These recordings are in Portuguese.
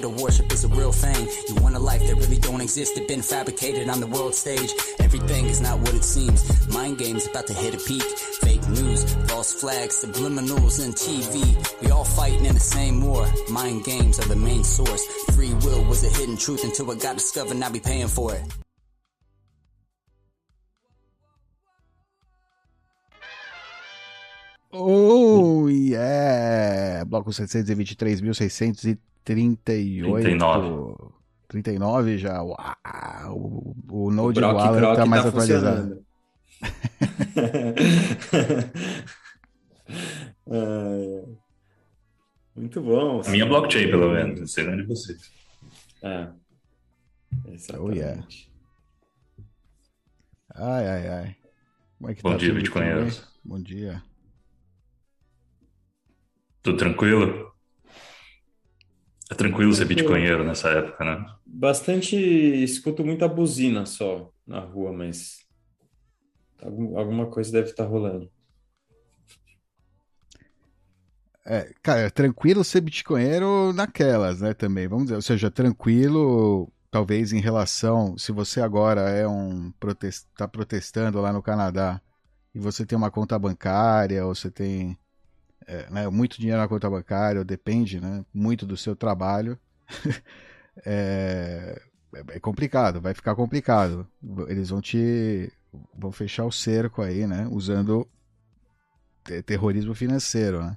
idol worship is a real thing. You want a life that really don't exist, it been fabricated on the world stage. Everything is not what it seems. Mind games about to hit a peak. Fake news, false flags, subliminals, and TV. We all fighting in the same war. Mind games are the main source. Free will was a hidden truth until it got discovered, now we paying for it. Oh, yeah! Bloco 723.638. 39. 39 já. Uau! O, o Node o do Alan tá mais tá atualizado. é... Muito bom. A minha blockchain, pelo menos. Não sei de vocês. É. Exatamente. Oh, yeah. Ai, ai, ai. Como é que Bom tá dia, Bitcoinheiros. Bom dia. Tudo tranquilo? É tranquilo ser bitcoinheiro nessa época, né? Bastante, escuto muita buzina só na rua, mas alguma coisa deve estar rolando. É, cara, é tranquilo ser bitcoinheiro naquelas, né, também, vamos dizer, ou seja, tranquilo, talvez em relação, se você agora é um, protest, tá protestando lá no Canadá, e você tem uma conta bancária, ou você tem é, né, muito dinheiro na conta bancária, depende né, muito do seu trabalho, é, é, complicado, vai ficar complicado. Eles vão te. vão fechar o cerco aí, né? Usando terrorismo financeiro, né?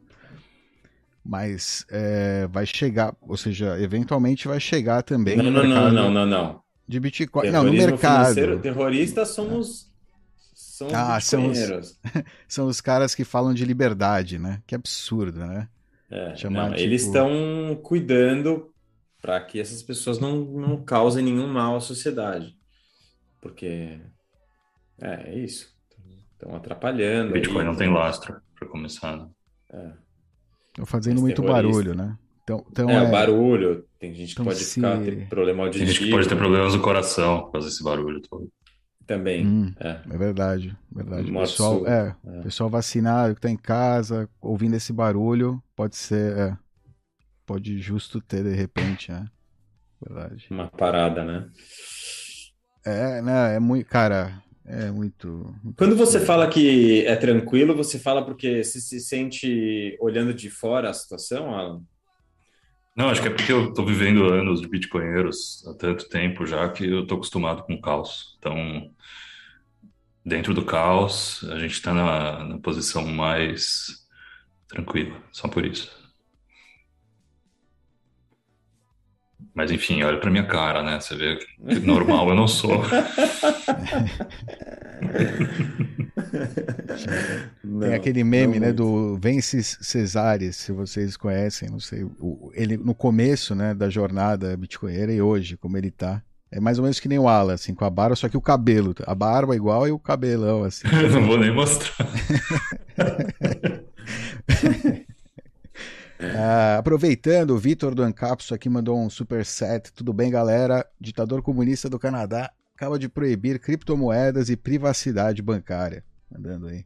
Mas é, vai chegar, ou seja, eventualmente vai chegar também. Não, não, não, não, não, não. De Bitcoin. Terrorismo não, no mercado. Terroristas somos são os ah, são os, são os caras que falam de liberdade, né? Que absurdo, né? É, Chamar, não, tipo... Eles estão cuidando para que essas pessoas não, não causem nenhum mal à sociedade. Porque é, é isso. Estão atrapalhando. O Bitcoin aí, não tem lastro, para começar. Né? Estão é. fazendo muito barulho, né? Então, então é, é... barulho. Tem gente que então pode se... ficar, ter problema auditivo. Tem gente que pode ter problemas no coração por causa desse barulho todo. Também. Hum, é. é. verdade, verdade. pessoal, é, é. pessoal vacinado que está em casa, ouvindo esse barulho, pode ser, é, pode justo ter de repente, né? Verdade. Uma parada, né? É, né? É muito, cara, é muito. muito Quando você fala que é tranquilo, você fala porque você se sente olhando de fora a situação, Alan? Não, acho que é porque eu estou vivendo anos de bitcoinheiros há tanto tempo já que eu estou acostumado com o caos. Então, dentro do caos, a gente está na, na, posição mais tranquila, só por isso. Mas enfim, olha para minha cara, né? Você vê que normal eu não sou. Tem aquele meme, né, do Vences Cesares, se vocês conhecem, não sei, ele no começo, né, da jornada bitcoinera e hoje, como ele tá. É mais ou menos que nem o Alan, assim, com a barba, só que o cabelo. A barba é igual e o cabelão, assim. não vou nem mostrar. ah, aproveitando, o Vitor do Ancapso aqui mandou um super set. Tudo bem, galera? Ditador comunista do Canadá acaba de proibir criptomoedas e privacidade bancária. Mandando aí.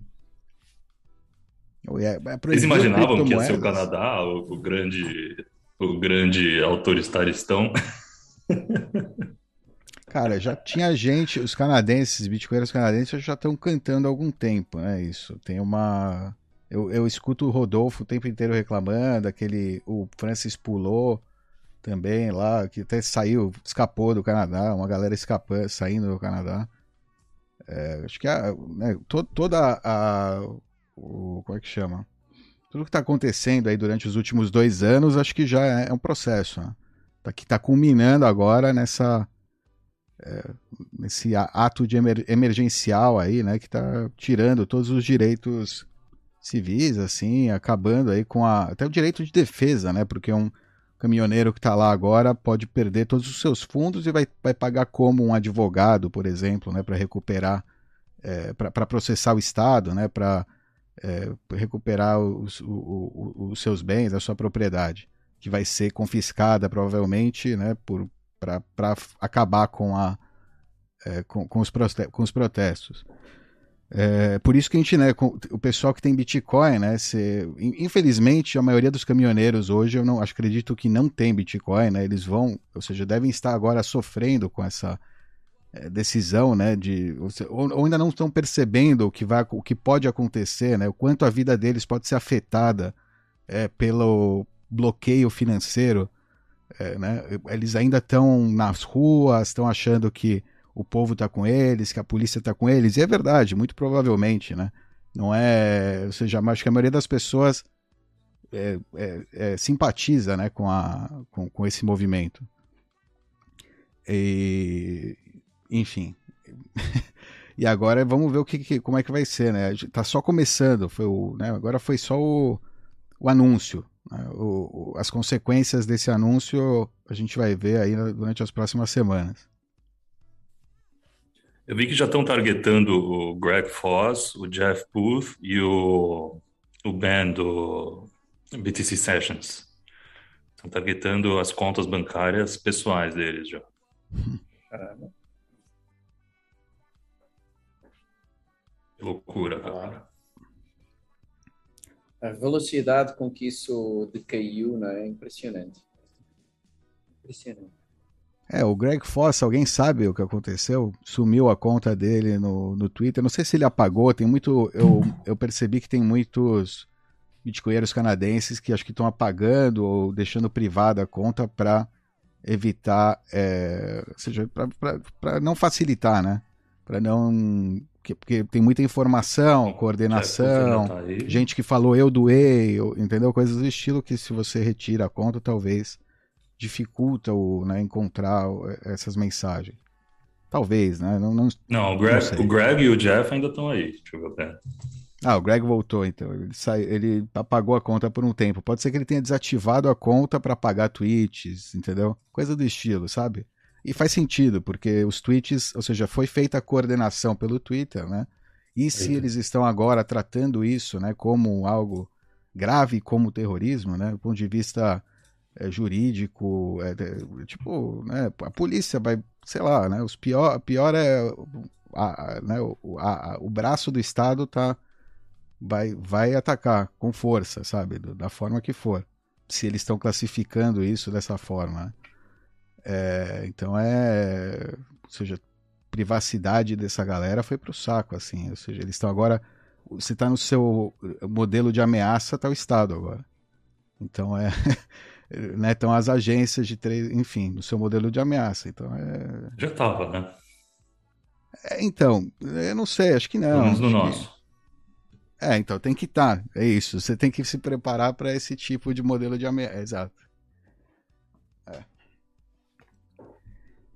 É, é Eles imaginavam que ia ser o Canadá, o, o grande, o grande autoristaristão. Cara, já tinha gente, os canadenses, bitcoinheiros canadenses já estão cantando há algum tempo, né? Isso. Tem uma. Eu, eu escuto o Rodolfo o tempo inteiro reclamando, aquele. O Francis pulou também lá, que até saiu, escapou do Canadá, uma galera escapando, saindo do Canadá. É, acho que a, né, to, toda a. O, como é que chama? Tudo que está acontecendo aí durante os últimos dois anos, acho que já é, é um processo. Né? Tá, que está culminando agora nessa. É, nesse ato de emer, emergencial aí, né? Que está tirando todos os direitos civis, assim, acabando aí com a, até o direito de defesa, né? Porque um caminhoneiro que está lá agora pode perder todos os seus fundos e vai, vai pagar como um advogado, por exemplo, né, para recuperar, é, para processar o Estado, né, para é, recuperar os, o, o, os seus bens, a sua propriedade, que vai ser confiscada provavelmente né, para acabar com, a, é, com, com, os com os protestos. É, por isso que a gente, né, o pessoal que tem Bitcoin, né, se, infelizmente a maioria dos caminhoneiros hoje eu não acredito que não tem Bitcoin, né, eles vão, ou seja, devem estar agora sofrendo com essa é, decisão, né, de ou, ou, ainda não estão percebendo o que vai, o que pode acontecer, né, o quanto a vida deles pode ser afetada é, pelo bloqueio financeiro, é, né, eles ainda estão nas ruas, estão achando que o povo está com eles, que a polícia está com eles, e é verdade, muito provavelmente, né? Não é. Ou seja, acho que a maioria das pessoas é, é, é, simpatiza né, com, a, com, com esse movimento. E, enfim. e agora vamos ver o que, que, como é que vai ser, né? Tá só começando, foi o, né, agora foi só o, o anúncio. Né? O, o, as consequências desse anúncio a gente vai ver aí durante as próximas semanas. Eu vi que já estão targetando o Greg Foss, o Jeff Booth e o, o Ben do BTC Sessions. Estão targetando as contas bancárias pessoais deles já. Caramba. Que loucura, cara. A velocidade com que isso decaiu né, é impressionante. Impressionante. É, o Greg Foss, alguém sabe o que aconteceu? Sumiu a conta dele no, no Twitter. Não sei se ele apagou, tem muito. Eu, eu percebi que tem muitos bitcoinheiros canadenses que acho que estão apagando ou deixando privada a conta para evitar, é, ou seja, para não facilitar, né? Para não. Porque tem muita informação, coordenação, tá gente que falou eu doei, entendeu? Coisas do estilo que se você retira a conta, talvez dificulta o, né, encontrar essas mensagens. Talvez, né? Não, não, não, o, Greg, não o Greg e o Jeff ainda estão aí. Deixa eu ver. Ah, o Greg voltou, então. Ele, sai, ele apagou a conta por um tempo. Pode ser que ele tenha desativado a conta para apagar tweets, entendeu? Coisa do estilo, sabe? E faz sentido, porque os tweets, ou seja, foi feita a coordenação pelo Twitter, né? E se eles estão agora tratando isso, né, como algo grave como terrorismo, né, do ponto de vista é, jurídico, é, tipo, né, a polícia vai, sei lá, né, os pior, pior é a, né, o, a, o braço do Estado tá vai, vai atacar com força, sabe, da forma que for, se eles estão classificando isso dessa forma. Né. É, então é, ou seja, privacidade dessa galera foi pro saco, assim, ou seja, eles estão agora, você está no seu modelo de ameaça, tá o Estado agora. Então é né, estão as agências de trade, enfim, no seu modelo de ameaça. Então é... Já estava, né? É, então, eu não sei, acho que não. Pelo menos no nosso. Que... É, então tem que estar. Tá, é isso. Você tem que se preparar para esse tipo de modelo de ameaça. Exato. É.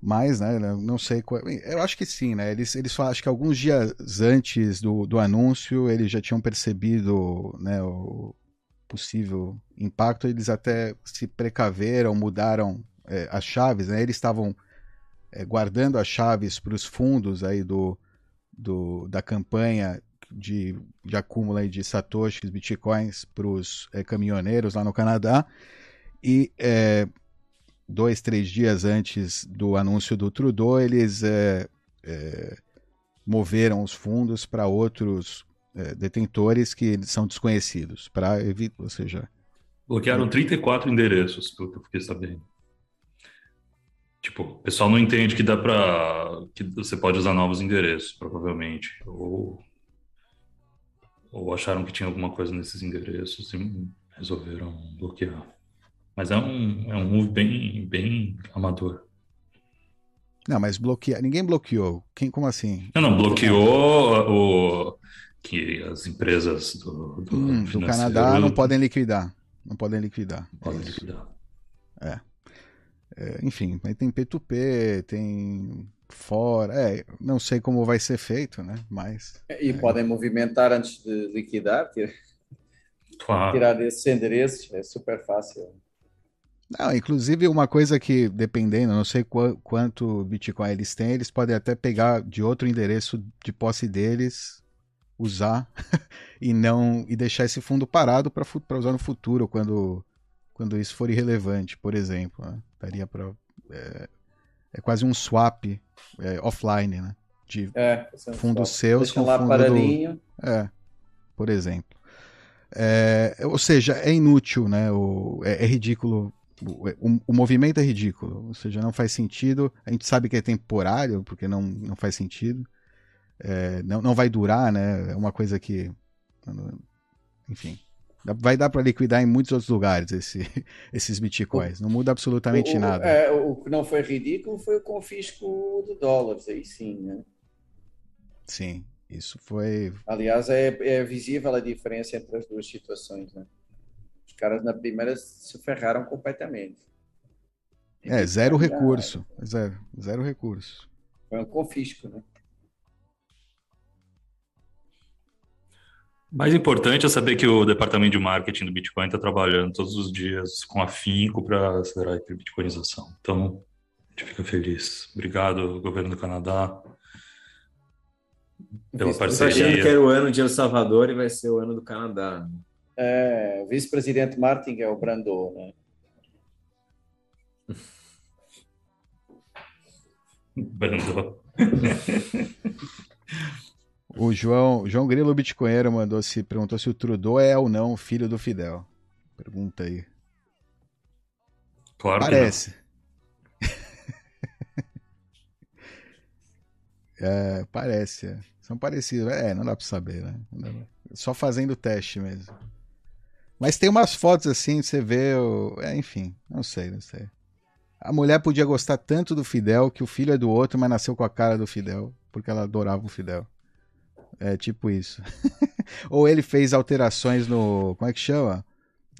Mas, né, não sei qual... Eu acho que sim, né? Eles, eles falam, acho que alguns dias antes do, do anúncio, eles já tinham percebido né, o, possível impacto, eles até se precaveram, mudaram é, as chaves, né? Eles estavam é, guardando as chaves para os fundos aí do, do, da campanha de, de acúmulo de satoshis, bitcoins para os é, caminhoneiros lá no Canadá e é, dois, três dias antes do anúncio do Trudeau, eles é, é, moveram os fundos para outros é, detentores que são desconhecidos, para evitar, ou seja... Bloquearam 34 endereços, pelo que eu fiquei sabendo. Tipo, o pessoal não entende que dá para que você pode usar novos endereços, provavelmente, ou ou acharam que tinha alguma coisa nesses endereços e resolveram bloquear. Mas é um, é um move bem, bem amador. Não, mas bloquear. Ninguém bloqueou. Quem, como assim? Não, não, bloqueou o, que as empresas do, do, hum, do Canadá não podem liquidar. Não podem liquidar. Não podem é liquidar. É. é. Enfim, tem P2P, tem fora. É, não sei como vai ser feito, né? Mas. E é. podem movimentar antes de liquidar, tirar, claro. tirar desses endereços, é super fácil. Não, inclusive uma coisa que, dependendo, não sei qu quanto Bitcoin eles têm, eles podem até pegar de outro endereço de posse deles usar e não e deixar esse fundo parado para usar no futuro quando quando isso for irrelevante, por exemplo, né? daria para é, é, quase um swap é, offline, né? de é, fundos seus com lá fundo paradinho. Do... É, por exemplo. É, ou seja, é inútil, né? O, é, é ridículo. O, o, movimento é ridículo, ou seja, não faz sentido. A gente sabe que é temporário, porque não, não faz sentido. É, não, não vai durar, né? É uma coisa que. Enfim. Vai dar para liquidar em muitos outros lugares esse, esses bitcoins. Não muda absolutamente o, nada. É, o que não foi ridículo foi o confisco de dólares, aí sim, né? Sim, isso foi. Aliás, é, é visível a diferença entre as duas situações, né? Os caras na primeira se ferraram completamente. É, zero recurso. Zero, zero recurso. Foi um confisco, né? Mais importante é saber que o departamento de marketing do Bitcoin está trabalhando todos os dias com afinco para acelerar a bitcoinização. Então, a gente fica feliz. Obrigado, governo do Canadá, pela parceria. Estou achando que era o ano de El Salvador e vai ser o ano do Canadá. É, o vice-presidente Martin é o Brandon, né? Brandon. O João, João Grilo Bitcoinheiro mandou se perguntou se o Trudeau é ou não filho do Fidel. Pergunta aí. Claro Parece. é, parece. É. São parecidos. É, não dá pra saber, né? Só fazendo o teste mesmo. Mas tem umas fotos assim, você vê. O... É, enfim, não sei, não sei. A mulher podia gostar tanto do Fidel que o filho é do outro, mas nasceu com a cara do Fidel, porque ela adorava o Fidel. É tipo isso. Ou ele fez alterações no. Como é que chama?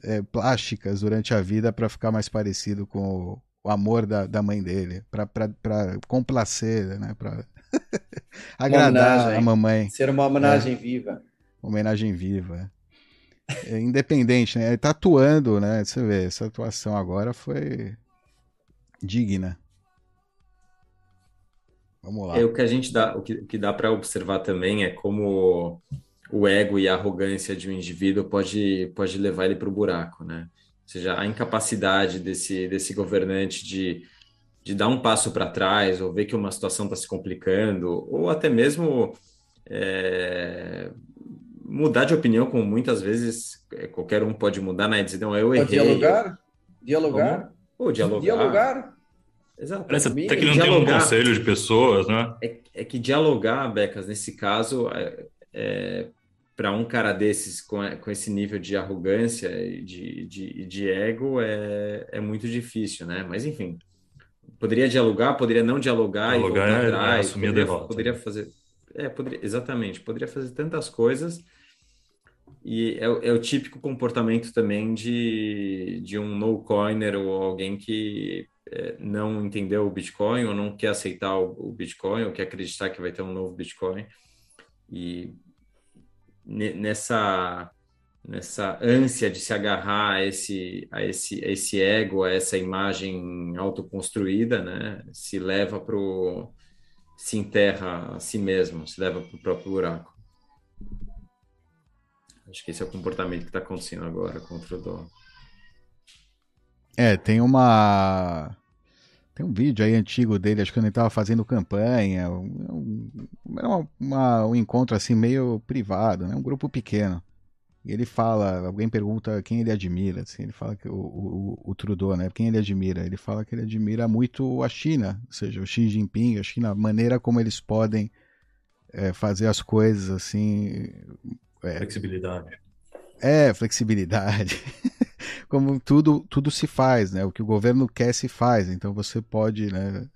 É, plásticas durante a vida para ficar mais parecido com o, o amor da, da mãe dele. para complacer, né? Pra agradar a mamãe. Ser uma homenagem é. viva. Homenagem viva. É independente, né? Ele tá atuando, né? Você vê, essa atuação agora foi digna. Vamos lá. É, o que a gente dá, o que, o que dá para observar também é como o ego e a arrogância de um indivíduo pode, pode levar ele para o buraco, né? Ou seja, a incapacidade desse, desse governante de, de dar um passo para trás, ou ver que uma situação está se complicando, ou até mesmo é, mudar de opinião, como muitas vezes é, qualquer um pode mudar, né? Dizer, não, eu errei. dialogar? Dialogar? Ou dialogar. Dialogar. Exato. Parece até que não dialogar, tem um conselho de pessoas, né? É, é que dialogar, Becas, nesse caso, é, é para um cara desses com, com esse nível de arrogância e de, de, de ego é, é muito difícil, né? Mas enfim, poderia dialogar, poderia não dialogar, dialogar e voltar é, atrás, assumir poderia, a derrota. Poderia fazer, é, poderia, exatamente, poderia fazer tantas coisas e é, é, o típico comportamento também de, de um no-coiner ou alguém que é, não entendeu o Bitcoin ou não quer aceitar o, Bitcoin ou quer acreditar que vai ter um novo Bitcoin. E nessa nessa ânsia de se agarrar a esse a esse a esse ego, a essa imagem autoconstruída, né, se leva para se enterra a si mesmo, se leva para o próprio buraco. Acho que esse é o comportamento que está acontecendo agora contra o Dom. É, tem uma tem um vídeo aí antigo dele, acho que quando ele tava fazendo campanha. Um, era uma, uma, um encontro assim meio privado, né? Um grupo pequeno. E ele fala, alguém pergunta quem ele admira, assim, ele fala que o, o, o Trudeau, né? Quem ele admira? Ele fala que ele admira muito a China, ou seja, o Xi Jinping, a China, a maneira como eles podem é, fazer as coisas assim. É, flexibilidade. É, flexibilidade. como tudo, tudo se faz, né? O que o governo quer se faz, então você pode, né?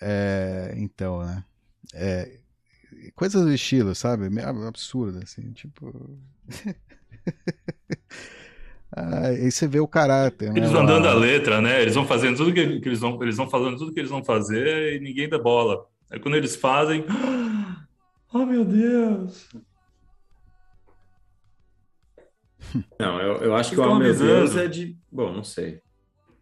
É, então, né? É, coisas do estilo, sabe? Meio absurdo, assim, tipo. ah, aí você vê o caráter. Né? Eles vão dando a letra, né? Eles vão fazendo tudo que, que, eles vão, eles vão falando tudo que eles vão fazer e ninguém dá bola. Aí quando eles fazem, oh meu Deus, Não, eu, eu acho que o meu Deus é de. Bom, não sei.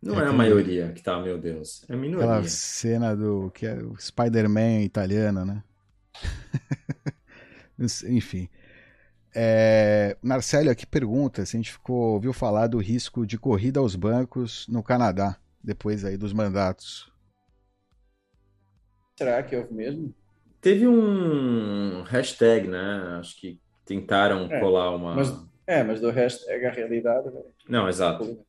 Não é, é a maioria que tá, meu Deus. É a minoria. Aquela cena do que é o Spider-Man italiano, né? Enfim. É, Marcelo aqui pergunta se a gente ficou, ouviu falar do risco de corrida aos bancos no Canadá, depois aí dos mandatos. Será que houve mesmo? teve um hashtag, né? Acho que tentaram é, colar uma. Mas, é, mas do hashtag a realidade. Né? Não, exato.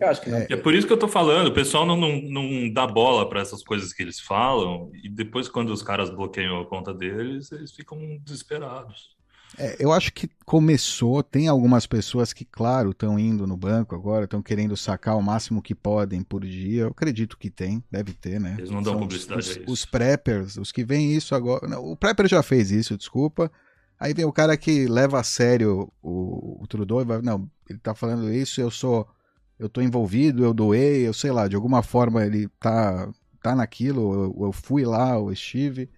Eu acho que não. É, é por isso que eu tô falando, o pessoal não, não, não dá bola para essas coisas que eles falam, e depois, quando os caras bloqueiam a conta deles, eles ficam desesperados. É, eu acho que começou, tem algumas pessoas que, claro, estão indo no banco agora, estão querendo sacar o máximo que podem por dia. Eu acredito que tem, deve ter, né? Eles não dão São publicidade os, a isso. Os preppers, os que veem isso agora. Não, o prepper já fez isso, desculpa. Aí vem o cara que leva a sério o, o Trudeau e vai, não, ele tá falando isso, eu sou, eu tô envolvido, eu doei, eu sei lá, de alguma forma ele tá, tá naquilo, eu, eu fui lá, eu estive.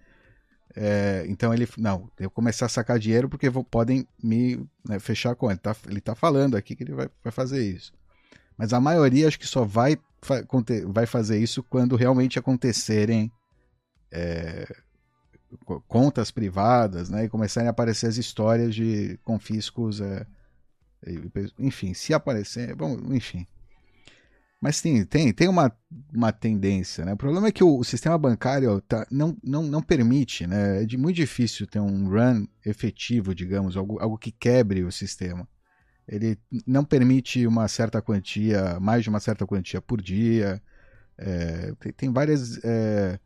É, então ele, não, eu começar a sacar dinheiro porque vou, podem me né, fechar a conta. Tá, ele está falando aqui que ele vai, vai fazer isso. Mas a maioria acho que só vai, vai fazer isso quando realmente acontecerem é, contas privadas, né? E começarem a aparecer as histórias de confiscos. É, enfim, se aparecer, bom, enfim. Mas tem, tem, tem uma, uma tendência, né? O problema é que o, o sistema bancário tá, não, não, não permite, né? É de muito difícil ter um run efetivo, digamos, algo, algo que quebre o sistema. Ele não permite uma certa quantia, mais de uma certa quantia por dia. É, tem, tem, várias é,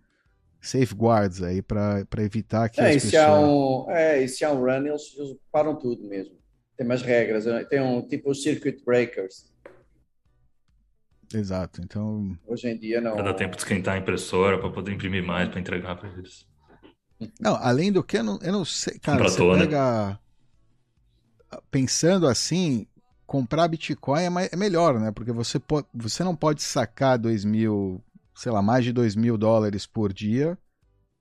safeguards aí para evitar que é, as pessoas... Se há um, é, e se há um run, eles, eles param tudo mesmo. Tem mais regras. Né? Tem um tipo circuit breakers Exato. Então. Hoje em dia não. Dar tempo de esquentar a impressora para poder imprimir mais para entregar para eles. Não, além do que, eu não, eu não sei. Cara, você né? pega. Pensando assim, comprar Bitcoin é, mais, é, melhor, né? Porque você, pode, você não pode sacar dois mil, sei lá, mais de dois mil dólares por dia,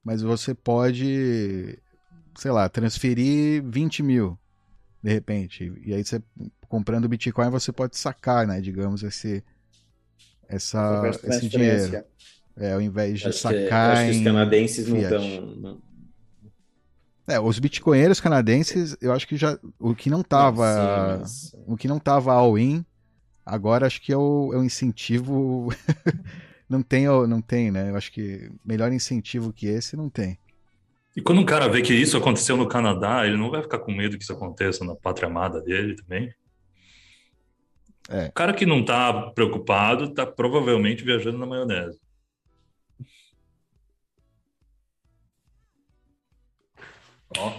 mas você pode, sei lá, transferir 20 mil de repente. E aí você comprando Bitcoin você pode sacar, né? Digamos, esse essa, esse dinheiro. É, ao invés de acho sacar. Que, acho que os canadenses não estão. É, os bitcoinheiros canadenses, eu acho que já. O que não tava. Sim, mas... O que não tava all-in, agora acho que é o, é o incentivo. não tem, não tem, né? Eu acho que melhor incentivo que esse não tem. E quando um cara vê que isso aconteceu no Canadá, ele não vai ficar com medo que isso aconteça na pátria amada dele também? É. O cara que não está preocupado está provavelmente viajando na maionese. Ó.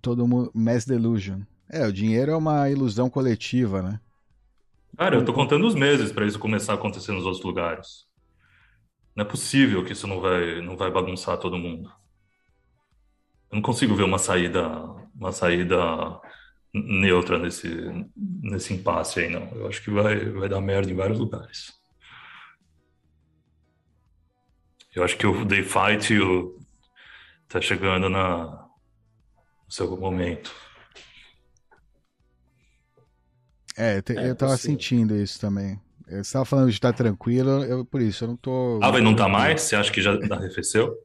Todo mundo. Mass delusion. É, o dinheiro é uma ilusão coletiva, né? Cara, eu tô contando os meses para isso começar a acontecer nos outros lugares. Não é possível que isso não vai, não vai bagunçar todo mundo. Eu não consigo ver uma saída, uma saída neutra nesse, nesse impasse aí, não. Eu acho que vai, vai dar merda em vários lugares. Eu acho que o Day Fight o, tá chegando na, no seu momento. É, eu, é, tava sentindo isso também. Você estava falando de estar tranquilo, eu, por isso, eu não tô. Ah, vai não tá mais? Você acha que já arrefeceu?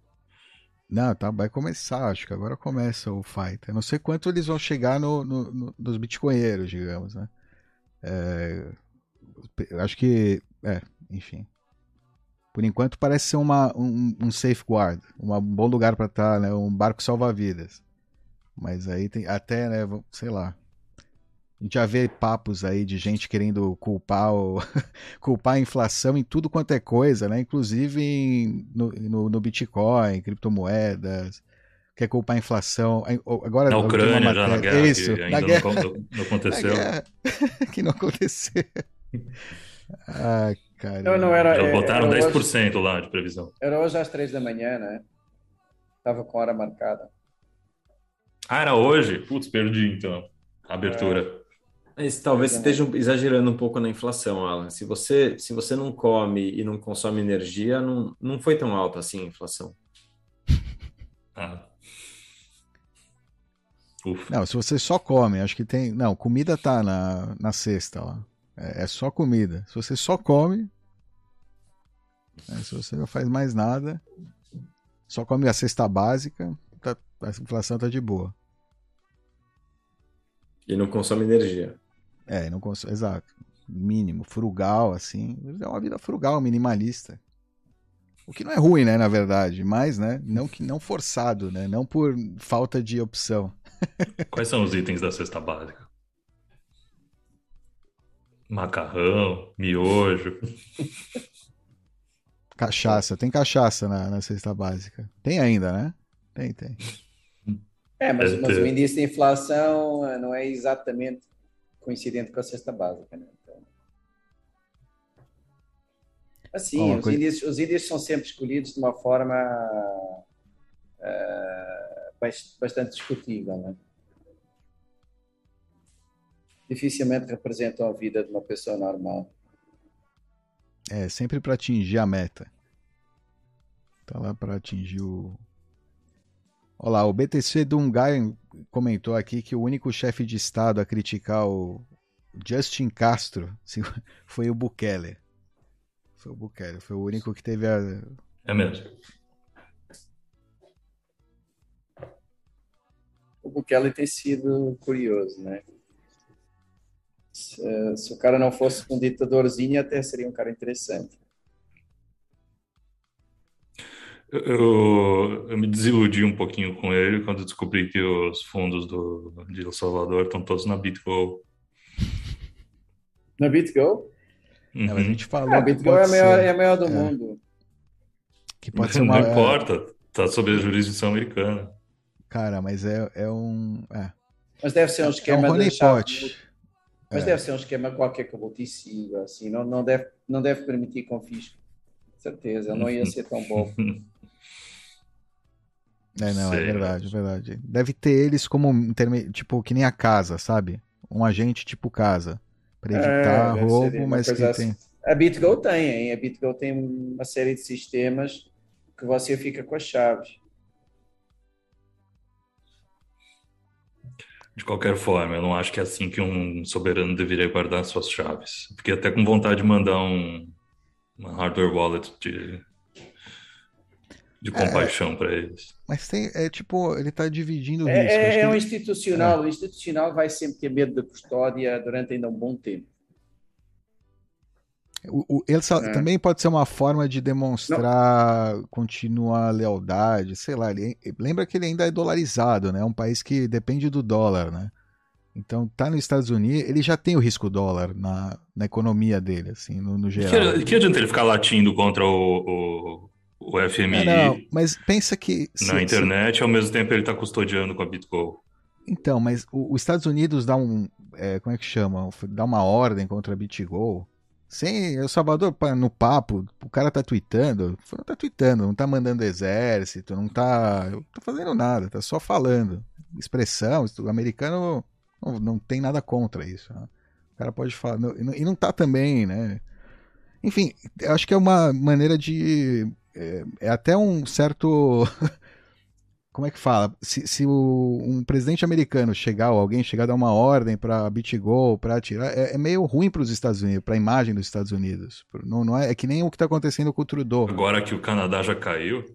Não, tá, vai começar, acho que agora começa o fight. Eu não sei quanto eles vão chegar no, no, no nos bitcoinheiros, digamos, né? É, acho que, é, enfim. Por enquanto parece ser uma, um, um safeguard, um bom lugar para estar, tá, né? Um barco salva-vidas. Mas aí tem até, né, sei lá, a gente já vê papos aí de gente querendo culpar, o, culpar a inflação em tudo quanto é coisa, né? Inclusive em, no, no, no, Bitcoin, criptomoedas. Quer culpar a inflação. Agora, na Ucrânia, já na guerra, Isso, que ainda na guerra. Não, não aconteceu. que não aconteceu. Ai, cara. Não, não era, já botaram era 10% hoje, lá de previsão. Era hoje às três da manhã, né? Tava com hora marcada. Ah, era hoje? Putz, perdi então. A abertura. Mas talvez você esteja exagerando um pouco na inflação, Alan. Se você, se você não come e não consome energia, não, não foi tão alta assim a inflação. Ah. Não, se você só come, acho que tem. Não, comida tá na, na cesta lá. É, é só comida. Se você só come. Né, se você não faz mais nada, só come a cesta básica, tá, a inflação tá de boa. E não consome energia. É, não consome, exato. Mínimo, frugal, assim. É uma vida frugal, minimalista. O que não é ruim, né, na verdade, mas, né, não que não forçado, né, não por falta de opção. Quais são os itens da cesta básica? Macarrão, miojo. Cachaça, tem cachaça na, na cesta básica. Tem ainda, né? Tem, tem. É, mas, mas o índice de inflação eh, não é exatamente coincidente com a cesta básica, né? Então... Assim, os, coisa... índices, os índices são sempre escolhidos de uma forma uh, bastante discutível, né? Dificilmente representam a vida de uma pessoa normal. É, sempre para atingir a meta. Tá lá para atingir o. Olha lá, o BTC Dungai comentou aqui que o único chefe de Estado a criticar o Justin Castro foi o Bukele. Foi o Bukele, foi o único que teve a. É mesmo. O Bukele tem sido curioso, né? Se, se, o cara não fosse um ditadorzinho, até seria um cara interessante. Eu, eu me desiludi um pouquinho com ele quando descobri que os fundos do, de El Salvador estão todos na BitGo. Na BitGo? Uhum. É, a gente falou. Ah, a BitGo é a maior, é a maior do é. mundo. Que pode ser uma... Não importa, tá sob a jurisdição americana. Cara, mas é, é um. É. Mas deve ser um esquema é um de mas é. deve ser um esquema qualquer caboticio, assim, não, não, deve, não deve permitir confisco. Certeza, não ia ser tão bom. É, não, é Sei, é verdade, é verdade. Deve ter eles como, tipo, que nem a casa, sabe? Um agente tipo casa. Pra evitar é, roubo, mas que assim. tem. A BitGo tem, hein? A BitGo tem uma série de sistemas que você fica com as chaves. De qualquer forma, eu não acho que é assim que um soberano deveria guardar suas chaves. Fiquei até com vontade de mandar um uma hardware wallet de, de é, compaixão é, para eles. Mas tem, é tipo, ele está dividindo o é, risco. É, é um institucional. O institucional vai sempre ter medo da custódia durante ainda um bom tempo. O, o, ele é. também pode ser uma forma de demonstrar contínua lealdade, sei lá. Ele, lembra que ele ainda é dolarizado, né? É um país que depende do dólar, né? Então, tá nos Estados Unidos, ele já tem o risco dólar na, na economia dele, assim, no, no geral. Que, que adianta ele ficar latindo contra o, o, o FMI? É, não, mas pensa que... Na se, internet, se... ao mesmo tempo ele tá custodiando com a Bitcoin. Então, mas os Estados Unidos dá um... É, como é que chama? Dá uma ordem contra a BitGo sem El Salvador, no papo, o cara tá tweetando, não tá tweetando, não tá mandando exército, não tá, não tá fazendo nada, tá só falando. Expressão, o americano não, não tem nada contra isso. Né? O cara pode falar, não, e não tá também, né? Enfim, acho que é uma maneira de. É, é até um certo como é que fala? Se, se o, um presidente americano chegar, ou alguém chegar a dar uma ordem para BitGo, para atirar, é, é, meio ruim para os Estados Unidos, para a imagem dos Estados Unidos. Não, não é, é que nem o que está acontecendo com o Trudeau. Agora que o Canadá já caiu.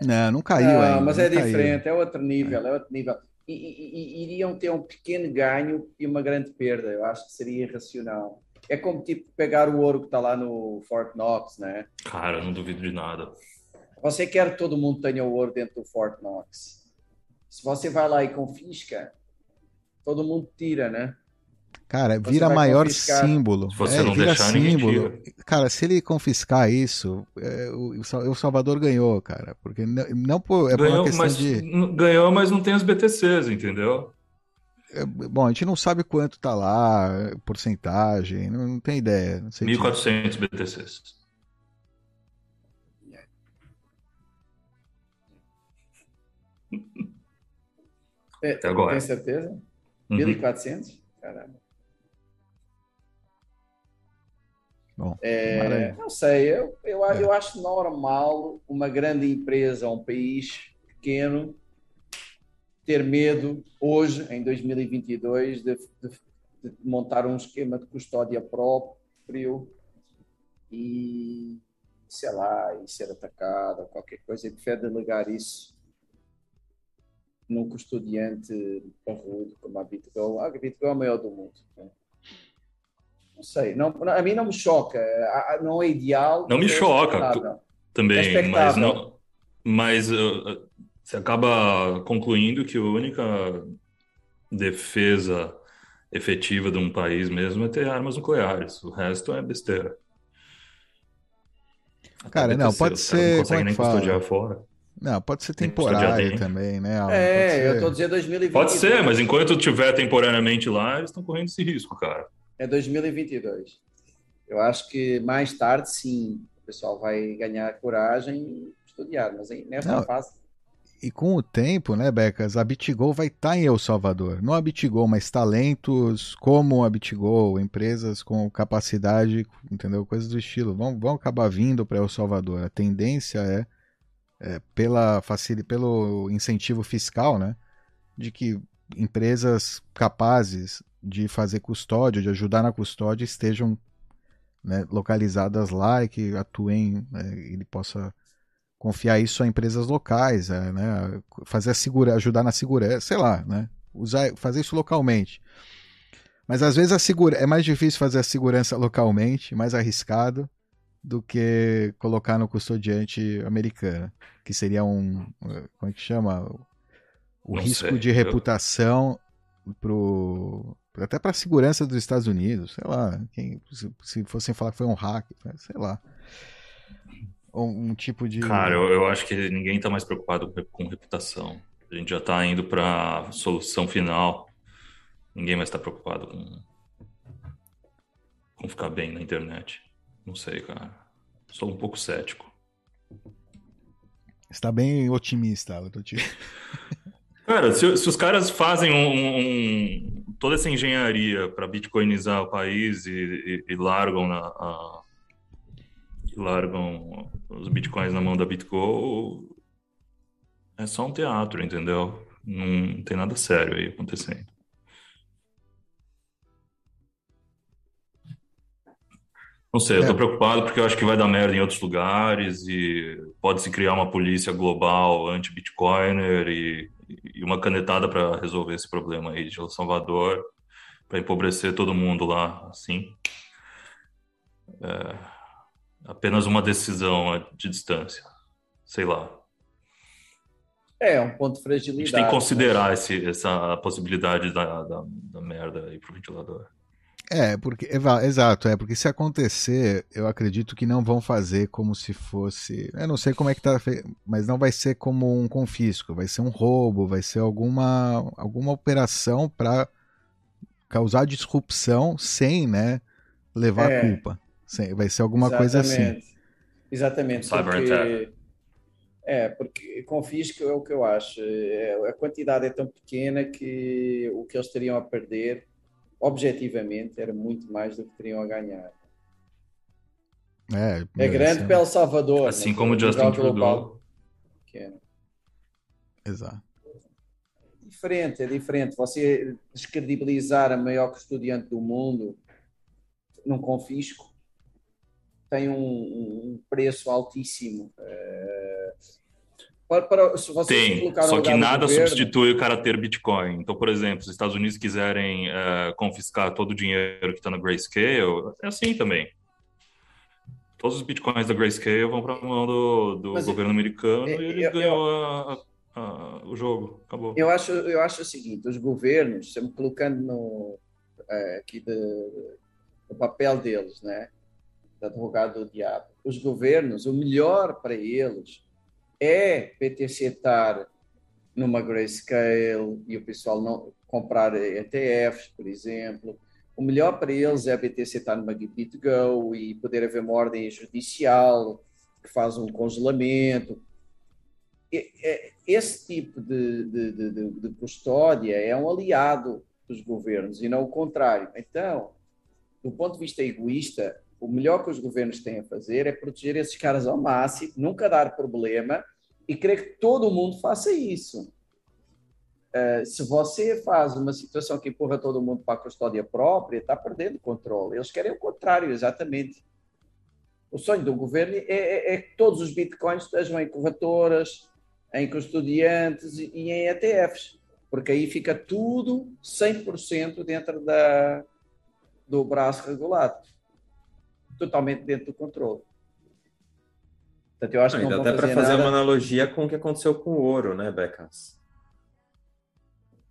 Não, não caiu não, ainda. Mas é diferente, caiu. é outro nível, é, é outro nível. E, e, e, iriam ter um pequeno ganho e uma grande perda. Eu acho que seria irracional. É como tipo pegar o ouro que está lá no Fort Knox, né? Cara, não duvido de nada. Você quer que todo mundo tenha o ouro dentro do Fort Knox. Se você vai lá e confisca, todo mundo tira, né? Cara, vira maior confiscar. símbolo. Se você é, não vira deixar, símbolo. Cara, se ele confiscar isso, é, o, o Salvador ganhou, cara. Porque não, não por, é ganhou, por uma questão mas, de. Ganhou, mas não tem os BTCs, entendeu? É, bom, a gente não sabe quanto tá lá, porcentagem, não, não tem ideia. Não 1.400 BTCs. É, Até agora. Tem certeza? Uhum. 1.400? Caramba. Bom, é, não sei, eu, eu, é. eu acho normal uma grande empresa, um país pequeno, ter medo hoje, em 2022, de, de, de montar um esquema de custódia próprio e, sei lá, e ser atacado ou qualquer coisa, e prefere delegar isso num custodiante parrudo como a BitGo. Ah, a BitGo é a maior do mundo. Né? Não sei, não, a mim não me choca, não é ideal. Não me é choca também, é mas não, mas uh, você acaba concluindo que a única defesa efetiva de um país mesmo é ter armas nucleares. O resto é besteira. Cara, não, pode ser. Não consegue é nem custodiar fora. Não, pode ser temporário também, né? é, eu estou dizendo 2022. Pode ser, mas enquanto tiver temporariamente lá, eles estão correndo esse risco, cara. É 2022. Eu acho que mais tarde, sim, o pessoal vai ganhar coragem e estudar, mas nessa Não, fase. E com o tempo, né, Becas, a Bitgol vai estar tá em El Salvador. Não a Bitgol, mas talentos como a Bitgol, empresas com capacidade, entendeu? Coisas do estilo, vão, vão acabar vindo para El Salvador. A tendência é é, pela facil, pelo incentivo fiscal, né, de que empresas capazes de fazer custódia, de ajudar na custódia, estejam né, localizadas lá e que atuem, né, ele possa confiar isso a empresas locais, é, né, fazer a segura, ajudar na segurança, sei lá, né, usar, fazer isso localmente. Mas às vezes a segura, é mais difícil fazer a segurança localmente, mais arriscado do que colocar no custodiante americano, que seria um, como é que chama? O Não risco sei. de reputação pro até para a segurança dos Estados Unidos, sei lá, quem, se, se fossem falar que foi um hack, sei lá. Um, um tipo de. Cara, eu, eu acho que ninguém está mais preocupado com reputação. A gente já está indo para solução final. Ninguém mais está preocupado com, com ficar bem na internet. Não sei, cara. Sou um pouco cético. Está bem otimista, te... Cara, se, se, os caras fazem um, um, toda essa engenharia para bitcoinizar o país e, e, e largam na, a, largam os bitcoins na mão da Bitcoin, é só um teatro, entendeu? Não tem nada sério aí acontecendo. Não sei, eu tô é. preocupado porque eu acho que vai dar merda em outros lugares e pode-se criar uma polícia global anti-Bitcoiner e, e, uma canetada para resolver esse problema aí de El Salvador, para empobrecer todo mundo lá, assim. É, apenas uma decisão de distância, sei lá. É, um ponto de fragilidade. A gente tem que considerar mas... esse, essa possibilidade da, da, da merda aí pro ventilador. É, porque exato, é porque se acontecer, eu acredito que não vão fazer como se fosse, eu não sei como é que tá, mas não vai ser como um confisco, vai ser um roubo, vai ser alguma alguma operação para causar disrupção sem, né, levar é, culpa. Vai ser alguma coisa assim. Exatamente. Porque, é, porque confisco é o que eu acho. É, a quantidade é tão pequena que o que eles teriam a perder objetivamente, era muito mais do que teriam a ganhar. É, é grande para El Salvador. Assim como o Justin Trudeau. É. Exato. Diferente, é diferente. Você descredibilizar a maior custodiante do mundo num confisco tem um, um preço altíssimo. É para, para, Tem, só que nada governo... substitui o cara ter Bitcoin. Então, por exemplo, se os Estados Unidos quiserem uh, confiscar todo o dinheiro que está no Grayscale, é assim também. Todos os Bitcoins da Grayscale vão para a mão do, do governo americano eu, e ele eu, ganhou eu, a, a, o jogo. Acabou. Eu acho, eu acho o seguinte, os governos, me colocando no, é, aqui de, no papel deles, né? Advogado do diabo. Os governos, o melhor para eles é BTC estar numa grayscale e o pessoal não comprar ETFs, por exemplo. O melhor para eles é a BTC estar numa BitGo e poder haver uma ordem judicial que faz um congelamento. É, esse tipo de, de, de, de custódia é um aliado dos governos e não o contrário. Então, do ponto de vista egoísta, o melhor que os governos têm a fazer é proteger esses caras ao máximo, nunca dar problema e querer que todo mundo faça isso. Uh, se você faz uma situação que empurra todo mundo para a custódia própria, está perdendo controle. Eles querem o contrário, exatamente. O sonho do governo é, é, é que todos os bitcoins estejam em corretoras, em custodiantes e em ETFs, porque aí fica tudo 100% dentro da, do braço regulado. Totalmente dentro do controle. Portanto, eu acho não, que não até para fazer nada... uma analogia com o que aconteceu com o ouro, né, Becas?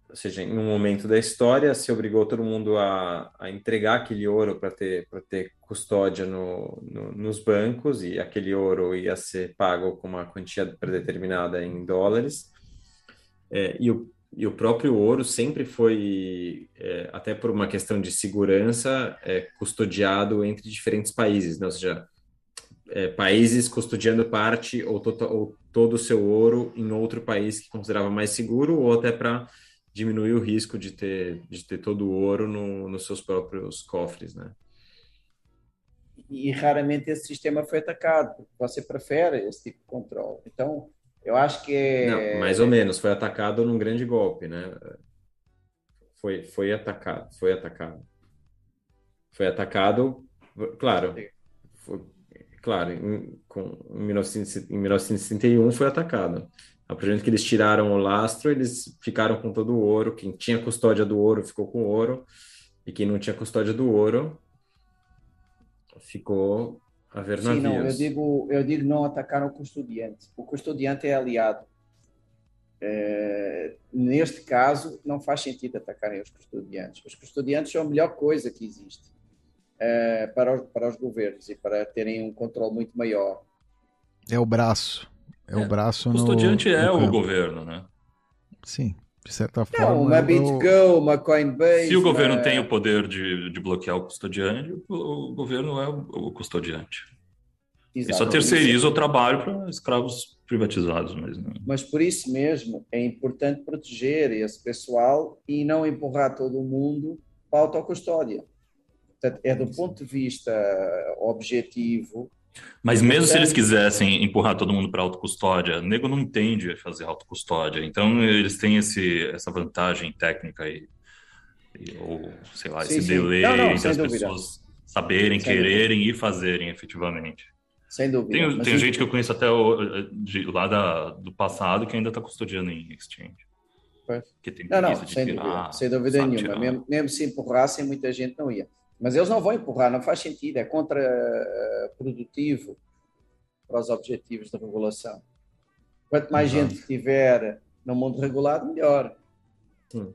Ou seja, em um momento da história, se obrigou todo mundo a, a entregar aquele ouro para ter, ter custódia no, no, nos bancos, e aquele ouro ia ser pago com uma quantia predeterminada em dólares. É, e, o, e o próprio ouro sempre foi, é, até por uma questão de segurança, é, custodiado entre diferentes países, né? ou seja, é, países custodiando parte ou, to ou todo o seu ouro em outro país que considerava mais seguro, ou até para diminuir o risco de ter, de ter todo o ouro no, nos seus próprios cofres, né? E raramente esse sistema foi atacado, você prefere esse tipo de controle. Então, eu acho que é... Não, mais ou menos, foi atacado num grande golpe, né? Foi, foi atacado, foi atacado. Foi atacado, claro, foi, claro, em, com, em, 19, em 1961 foi atacado. A partir do momento que eles tiraram o lastro, eles ficaram com todo o ouro. Quem tinha custódia do ouro ficou com o ouro, e quem não tinha custódia do ouro ficou a ver Sim, não, eu digo, eu digo não atacaram o custodiante. O custodiante é aliado. É, neste caso, não faz sentido atacarem os custodiantes. Os custodiantes são a melhor coisa que existe é, para, os, para os governos e para terem um controle muito maior. É o braço. É, é o braço o custodiante no, é no o governo, né? Sim, de certa forma. Não, uma BitGo, uma Coinbase. Se o governo uma... tem o poder de, de bloquear o custodiante, o, o governo é o, o custodiante. Exatamente. E só terceiriza o trabalho para escravos privatizados. Mas, não... mas por isso mesmo é importante proteger esse pessoal e não empurrar todo mundo para a autocustódia. Portanto, é do ponto de vista objetivo. Mas mesmo se eles quisessem empurrar todo mundo para autocustódia, o nego não entende fazer autocustódia. Então, eles têm esse, essa vantagem técnica e, e ou, sei lá, sim, esse sim. delay não, não, entre as dúvida. pessoas saberem, sem quererem dúvida. e fazerem efetivamente. Sem dúvida. Tem, tem gente que eu conheço até o, de, lá da, do passado que ainda está custodiando em exchange. Que tem não, não, sem tirar, dúvida, sem dúvida nenhuma. Mesmo, mesmo se empurrassem, muita gente não ia. Mas eles não vão empurrar, não faz sentido, é contraprodutivo para os objetivos da regulação. Quanto mais Exato. gente tiver no mundo regulado, melhor. Sim.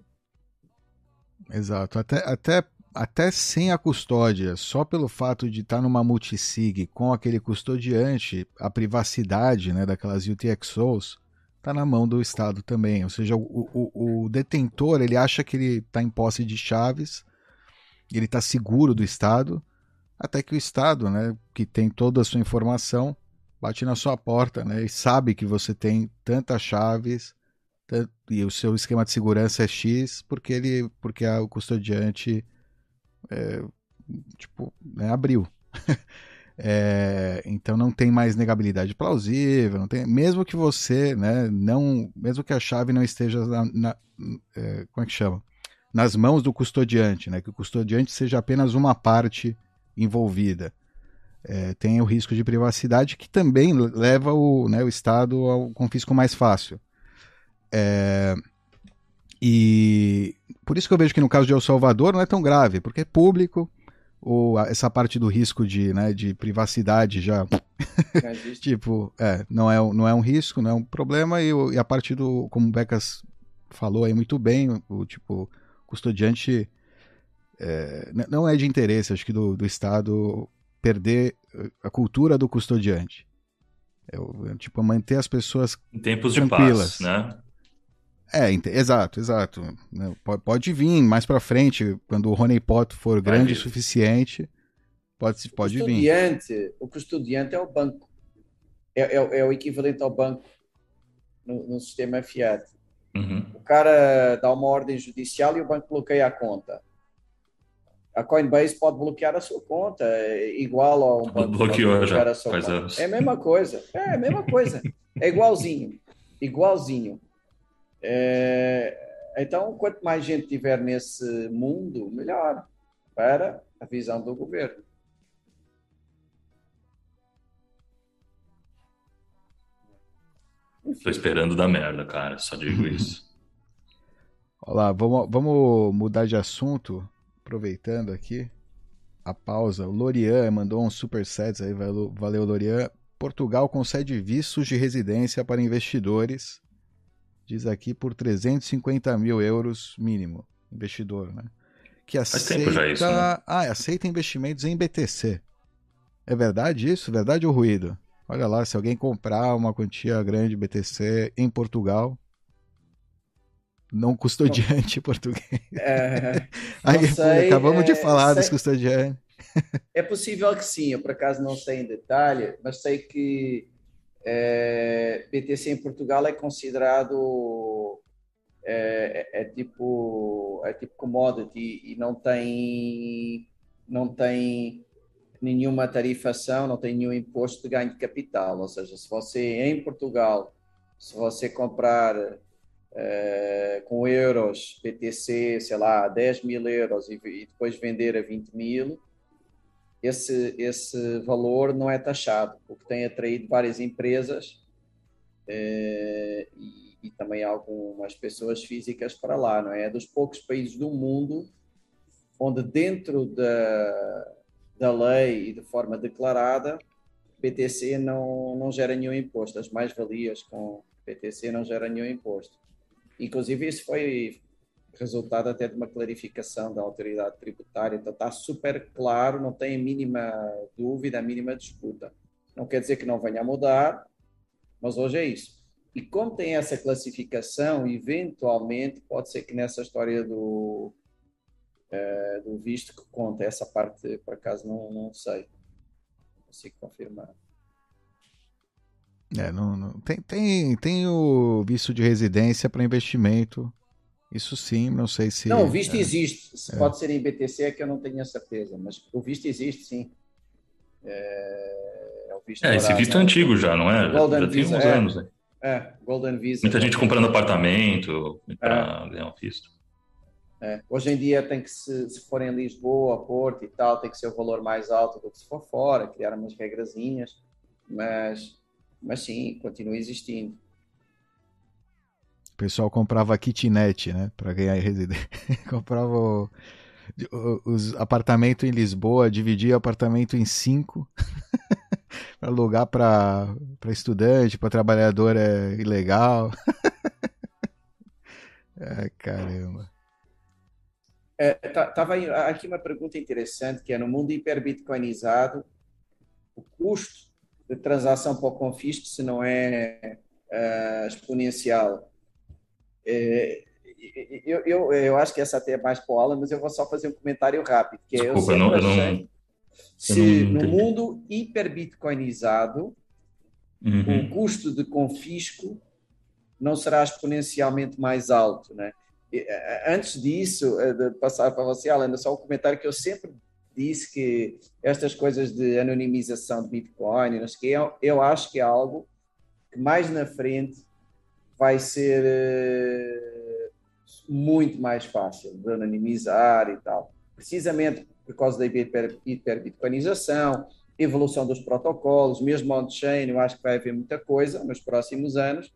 Exato. Até, até, até sem a custódia, só pelo fato de estar numa multisig com aquele custodiante, a privacidade né, daquelas UTXOs está na mão do Estado também. Ou seja, o, o, o detentor ele acha que ele está em posse de chaves ele está seguro do Estado, até que o Estado, né, que tem toda a sua informação, bate na sua porta né, e sabe que você tem tantas chaves e o seu esquema de segurança é X porque ele porque o custodiante é, tipo né, abriu. É, então não tem mais negabilidade plausível não tem mesmo que você né não mesmo que a chave não esteja na, na é, como é que chama nas mãos do custodiante, né? que o custodiante seja apenas uma parte envolvida. É, tem o risco de privacidade que também leva o, né, o Estado ao confisco mais fácil. É, e por isso que eu vejo que no caso de El Salvador não é tão grave, porque é público, ou essa parte do risco de, né, de privacidade já. tipo, é, não, é, não é um risco, não é um problema, e, e a parte do, como o Becas falou aí muito bem, o tipo custodiante é, não é de interesse, acho que do, do Estado perder a cultura do custodiante. É, é tipo manter as pessoas em tempos tranquilas. de paz, né? É, exato, exato. Né, pode, pode vir mais para frente, quando o Rony Pot for Vai grande o suficiente, pode, pode o vir. O custodiante é o banco. É, é, é o equivalente ao banco no, no sistema Fiat. Uhum. O cara dá uma ordem judicial e o banco bloqueia a conta. A Coinbase pode bloquear a sua conta, é igual a um banco bloqueou já a sua faz conta. anos. É a mesma coisa. É a mesma coisa. É igualzinho. Igualzinho. É... Então, quanto mais gente tiver nesse mundo, melhor para a visão do governo. Tô esperando da merda, cara. Só digo isso. Olá, vamos, vamos mudar de assunto, aproveitando aqui. a pausa. O Lorian mandou um super set aí, valeu, valeu Lorian. Portugal concede vistos de residência para investidores, diz aqui, por 350 mil euros mínimo. Investidor, né? Que aceita, isso, né? ah, aceita investimentos em BTC. É verdade isso? Verdade ou ruído? Olha lá, se alguém comprar uma quantia grande de BTC em Portugal, não custodiante não. português. É, Aí, sei, acabamos é, de falar sei, dos custodiantes. É possível que sim, eu por acaso não sei em detalhe, mas sei que é, BTC em Portugal é considerado é, é, é, tipo é tipo commodity e não tem não tem nenhuma tarifação, não tem nenhum imposto de ganho de capital. Ou seja, se você em Portugal, se você comprar uh, com euros BTC, sei lá, 10 mil euros e, e depois vender a 20 mil, esse, esse valor não é taxado, porque tem atraído várias empresas uh, e, e, também algumas pessoas físicas para lá, não é? É dos poucos países do mundo onde dentro da, da lei e de forma declarada, BTC não, não gera nenhum imposto, as mais-valias com BTC não geram nenhum imposto. Inclusive, isso foi resultado até de uma clarificação da autoridade tributária, então está super claro, não tem a mínima dúvida, a mínima disputa. Não quer dizer que não venha a mudar, mas hoje é isso. E como tem essa classificação, eventualmente pode ser que nessa história do, uh, do visto que conta, essa parte por acaso não, não sei, não consigo confirmar. É, não, não, tem, tem, tem o visto de residência para investimento. Isso sim, não sei se. Não, o visto é, existe. Se é. pode ser em BTC é que eu não tenho a certeza, mas o visto existe sim. É, é, o visto é esse visto é antigo já, não é? Golden já, já tem uns é. anos. Né? É, Golden Visa. Muita gente comprando apartamento para ganhar o visto. É, hoje em dia tem que se, se for em Lisboa, Porto e tal, tem que ser o valor mais alto do que se for fora, criar umas regrazinhas, mas mas sim, continua existindo. O pessoal comprava kitnet, né? Para ganhar residência. comprava o, os apartamentos em Lisboa, dividia o apartamento em cinco. para alugar para estudante, para trabalhador é ilegal. Ai, caramba. É, tá, aqui uma pergunta interessante que é no mundo hiperbitcoinizado o custo de transação para o confisco se não é uh, exponencial. É, eu, eu, eu acho que essa até é mais para o Alan, mas eu vou só fazer um comentário rápido. Que Desculpa, eu não, eu não, se no mundo hiperbitcoinizado uhum. o custo de confisco não será exponencialmente mais alto, né? Antes disso, de passar para você, Alan, só um comentário que eu sempre disse que estas coisas de anonimização de Bitcoin, não sei eu, eu acho que é algo que mais na frente vai ser muito mais fácil de anonimizar e tal. Precisamente por causa da hiperbitcoinização, evolução dos protocolos, mesmo on-chain, eu acho que vai haver muita coisa nos próximos anos.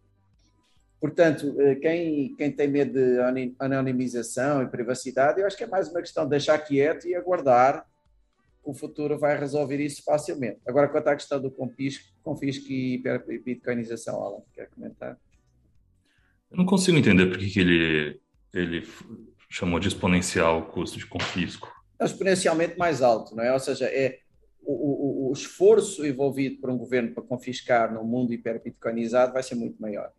Portanto, eh, quem, quem tem medo de anonimização e privacidade, eu acho que é mais uma questão de deixar quieto e aguardar que o futuro vai resolver isso facilmente. Agora, quanto à questão do confisco, confisco e bitcoinização, Alan, quer comentar? Eu não consigo entender por que ele, ele chamou de exponencial o custo de confisco. É exponencialmente mais alto, não é? Ou seja, é o, o, o esforço envolvido por um governo para confiscar no mundo hiperbitcoinizado vai ser muito maior.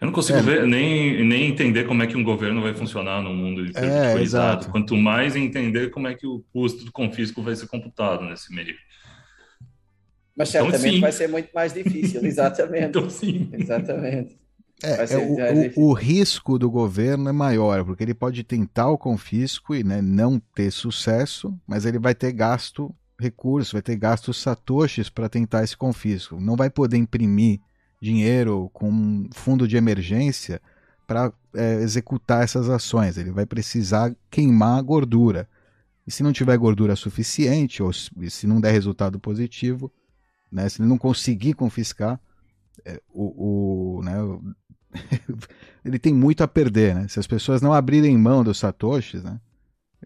Eu não consigo é, ver, nem, nem entender como é que um governo vai funcionar no mundo hiperbitcoinizado. É, Quanto mais entender como é que o custo do confisco vai ser computado nesse meio. Mas então, certamente então, vai ser muito mais difícil, exatamente. então, sim. Exatamente. É, é o, o, o, risco do governo é maior, porque ele pode tentar o confisco e né, não ter sucesso, mas ele vai ter gasto recursos, vai ter gastos satoshis para tentar esse confisco. Não vai poder imprimir dinheiro com um fundo de emergência para é, executar essas ações. Ele vai precisar queimar a gordura. E se não tiver gordura suficiente, ou se não der resultado positivo, né, se ele não conseguir confiscar, é, o, o né, ele tem muito a perder. Né? Se as pessoas não abrirem mão dos satoshis, né,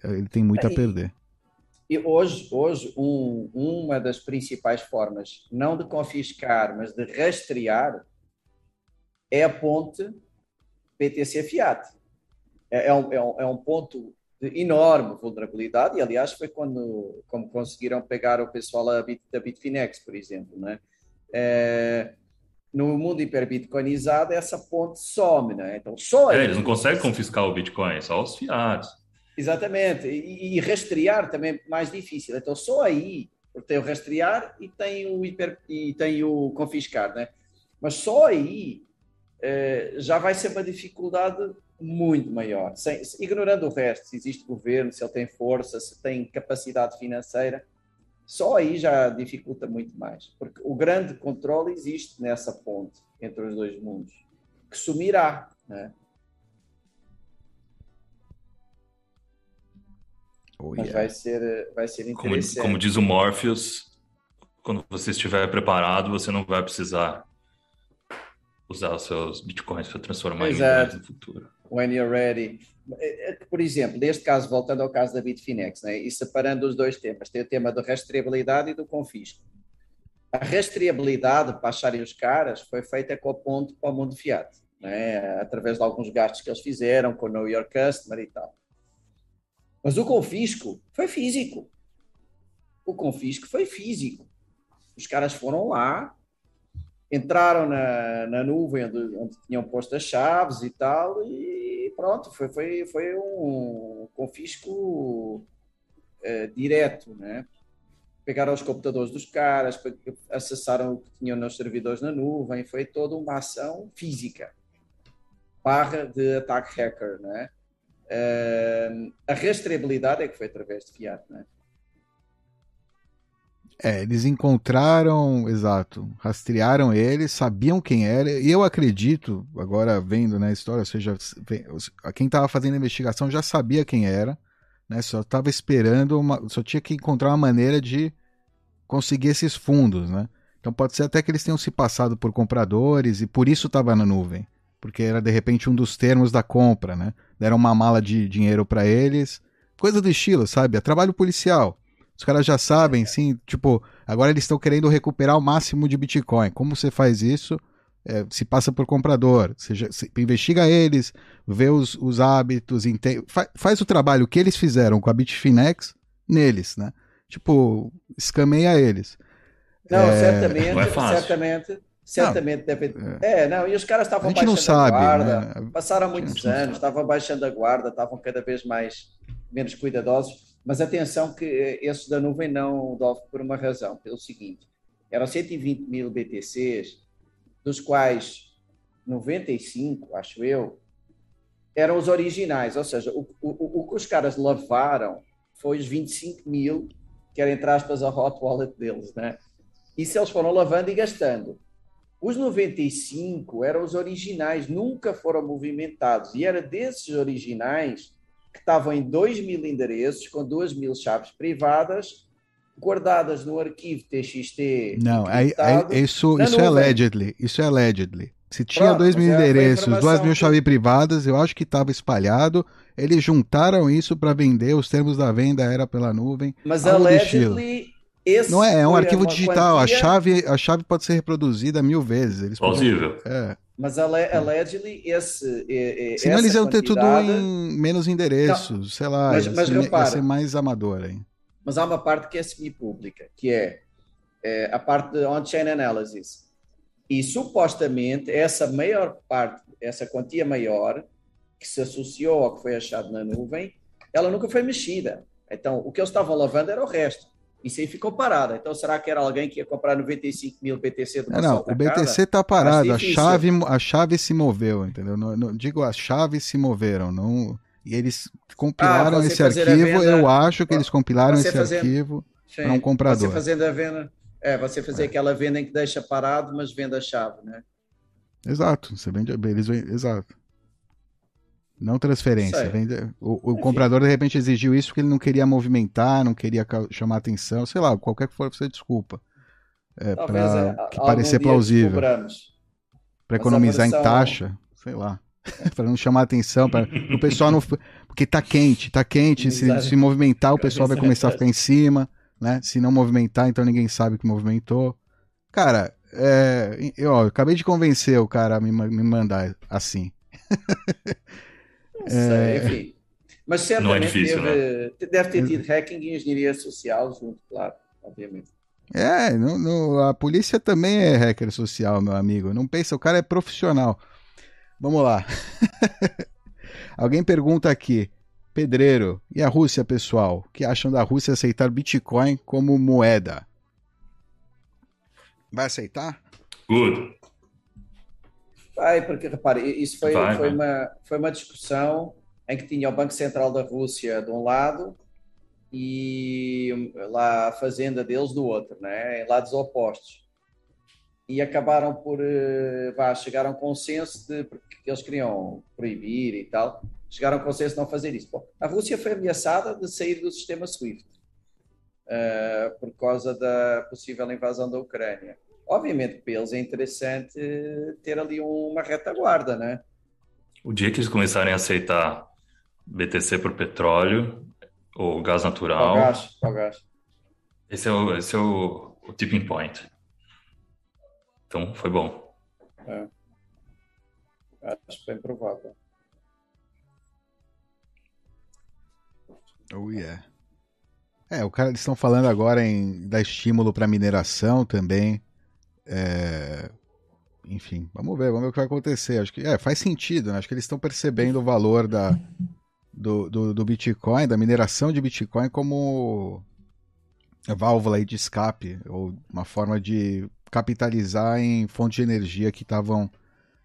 ele tem muito a perder. E hoje, hoje um, uma das principais formas, não de confiscar, mas de rastrear, é a ponte BTC Fiat. É, é, um, é, um, é um ponto de enorme vulnerabilidade, e aliás foi quando como conseguiram pegar o pessoal da, Bit, da Bitfinex, por exemplo. Né? É, no mundo hiperbitcoinizado, essa ponte some, né? Então, só é, eles não conseguem confiscar o Bitcoin, só os fiados. Exatamente, e, e rastrear também é mais difícil. Então, só aí, porque tem o rastrear e tem o, hiper, e tem o confiscar, né? Mas só aí eh, já vai ser uma dificuldade muito maior. Sem, ignorando o resto, se existe governo, se ele tem força, se tem capacidade financeira, só aí já dificulta muito mais, porque o grande controle existe nessa ponte entre os dois mundos, que sumirá, né? Oh, yeah. Mas vai ser, vai ser interessante. Como, como diz o Morpheus, quando você estiver preparado, você não vai precisar usar os seus bitcoins para transformar Exato. em no futuro. When you're ready. É, é por exemplo, neste caso, voltando ao caso da Bitfinex, né, e separando os dois temas, tem o tema da rastreabilidade e do confisco. A rastreabilidade para acharem os caras foi feita com a ponte para o mundo fiat, né, através de alguns gastos que eles fizeram com o Know Your Customer e tal. Mas o confisco foi físico. O confisco foi físico. Os caras foram lá, entraram na, na nuvem onde, onde tinham posto as chaves e tal, e pronto, foi, foi, foi um confisco é, direto, né? Pegaram os computadores dos caras, acessaram o que tinham nos servidores na nuvem, foi toda uma ação física, barra de ataque hacker, né? Uh, a rastreabilidade é que foi através de Fiat, né? É, eles encontraram, exato, rastrearam ele, sabiam quem era, e eu acredito, agora vendo né, história, ou seja, quem estava fazendo a investigação já sabia quem era, né, só estava esperando, uma, só tinha que encontrar uma maneira de conseguir esses fundos, né? Então pode ser até que eles tenham se passado por compradores e por isso estava na nuvem, porque era de repente um dos termos da compra, né? Deram uma mala de dinheiro para eles, coisa do estilo, sabe? É trabalho policial. Os caras já sabem, sim, tipo, agora eles estão querendo recuperar o máximo de Bitcoin. Como você faz isso? É, se passa por comprador, seja, se, investiga eles, vê os, os hábitos, entende, fa, faz o trabalho que eles fizeram com a Bitfinex neles, né? Tipo, escameia eles. Não, é... certamente, não é certamente, certamente não, deve... é. é, não, e os caras estavam baixando não sabe, a guarda, né? passaram muitos anos, estavam baixando a guarda, estavam cada vez mais menos cuidadosos. Mas atenção que eh, esse da nuvem não dove por uma razão, pelo seguinte, eram 120 mil BTCs, dos quais 95, acho eu, eram os originais, ou seja, o, o, o que os caras lavaram foi os 25 mil, que era, entre aspas, a hot wallet deles, né? Isso eles foram lavando e gastando. Os 95 eram os originais, nunca foram movimentados. E era desses originais que estavam em 2 mil endereços, com 2 mil chaves privadas, guardadas no arquivo TXT. Não, aí, aí, isso, isso é allegedly. Isso é allegedly. Se tinha 2 mil é endereços, 2 mil chaves privadas, eu acho que estava espalhado. Eles juntaram isso para vender, os termos da venda era pela nuvem. Mas allegedly. Esse não é, é um arquivo digital. Quantia... A, chave, a chave pode ser reproduzida mil vezes. Eles Plausível. Podem... É. Mas allegedly esse. É, Senão eles iam ter tudo em menos endereços, não, sei lá. Mas, mas ia, repara, ia ser mais amador aí. Mas há uma parte que é semi-pública, que é, é, a parte de on-chain analysis. E supostamente essa maior parte, essa quantia maior, que se associou ao que foi achado na nuvem, ela nunca foi mexida. Então, o que eles estavam lavando era o resto. Isso aí ficou parado. Então, será que era alguém que ia comprar 95 mil BTC do Não, não o BTC está parado. A chave, a chave se moveu, entendeu? Não, não, digo, as chaves se moveram. Não, e eles compilaram ah, esse arquivo. Venda, eu acho que eles compilaram esse fazendo, arquivo para um comprador. Você fazendo a venda. É, você fazer é. aquela venda em que deixa parado, mas vende a chave, né? Exato. Você vende, eles, exato. Não transferência. O, o comprador, de repente, exigiu isso porque ele não queria movimentar, não queria chamar atenção, sei lá, qualquer que for, você desculpa. É, para é, que parecer plausível. Para economizar em taxa, sei lá. para não chamar atenção, para o pessoal não. Porque tá quente, tá quente. Se, se movimentar, o pessoal vai começar a ficar em cima, né? Se não movimentar, então ninguém sabe que movimentou. Cara, é, eu, ó, eu acabei de convencer o cara a me, me mandar assim. Não sei, é... enfim. Mas certamente é difícil, teve, né? deve ter tido hacking e engenharia social junto, claro, obviamente. É, no, no, a polícia também é hacker social, meu amigo. Não pensa, o cara é profissional. Vamos lá. Alguém pergunta aqui, Pedreiro, e a Rússia, pessoal? O que acham da Rússia aceitar Bitcoin como moeda? Vai aceitar? Good. Vai, porque repare, isso foi, vai, foi, vai. Uma, foi uma discussão em que tinha o Banco Central da Rússia de um lado e lá a fazenda deles do outro, né? em lados opostos. E acabaram por eh, vá, chegaram a um consenso de porque eles queriam proibir e tal, chegaram a um consenso de não fazer isso. Bom, a Rússia foi ameaçada de sair do sistema SWIFT uh, por causa da possível invasão da Ucrânia. Obviamente, para eles é interessante ter ali uma retaguarda, né? O dia que eles começarem a aceitar BTC por petróleo, ou gás natural. Gás, gás. Esse é o, esse é o, o tipping point. Então, foi bom. É. Acho bem provável. Oh, yeah. É, o cara, eles estão falando agora em dar estímulo para mineração também. É... Enfim, vamos ver, vamos ver o que vai acontecer. Acho que é, faz sentido, né? Acho que eles estão percebendo o valor da, do, do, do, Bitcoin, da mineração de Bitcoin, como válvula de escape, ou uma forma de capitalizar em fontes de energia que estavam.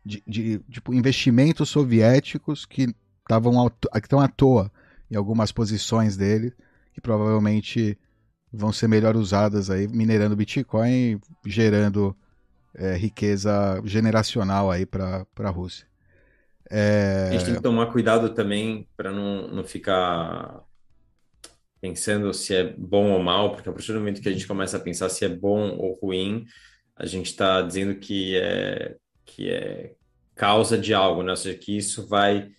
De, de, tipo, investimentos soviéticos que estavam estão à toa em algumas posições dele, que provavelmente vão ser melhor usadas aí minerando Bitcoin, gerando é, riqueza generacional aí para a Rússia. É... A gente tem que tomar cuidado também para não, não ficar pensando se é bom ou mal, porque a partir do momento que a gente começa a pensar se é bom ou ruim, a gente está dizendo que é, que é causa de algo, né? ou seja, que isso vai,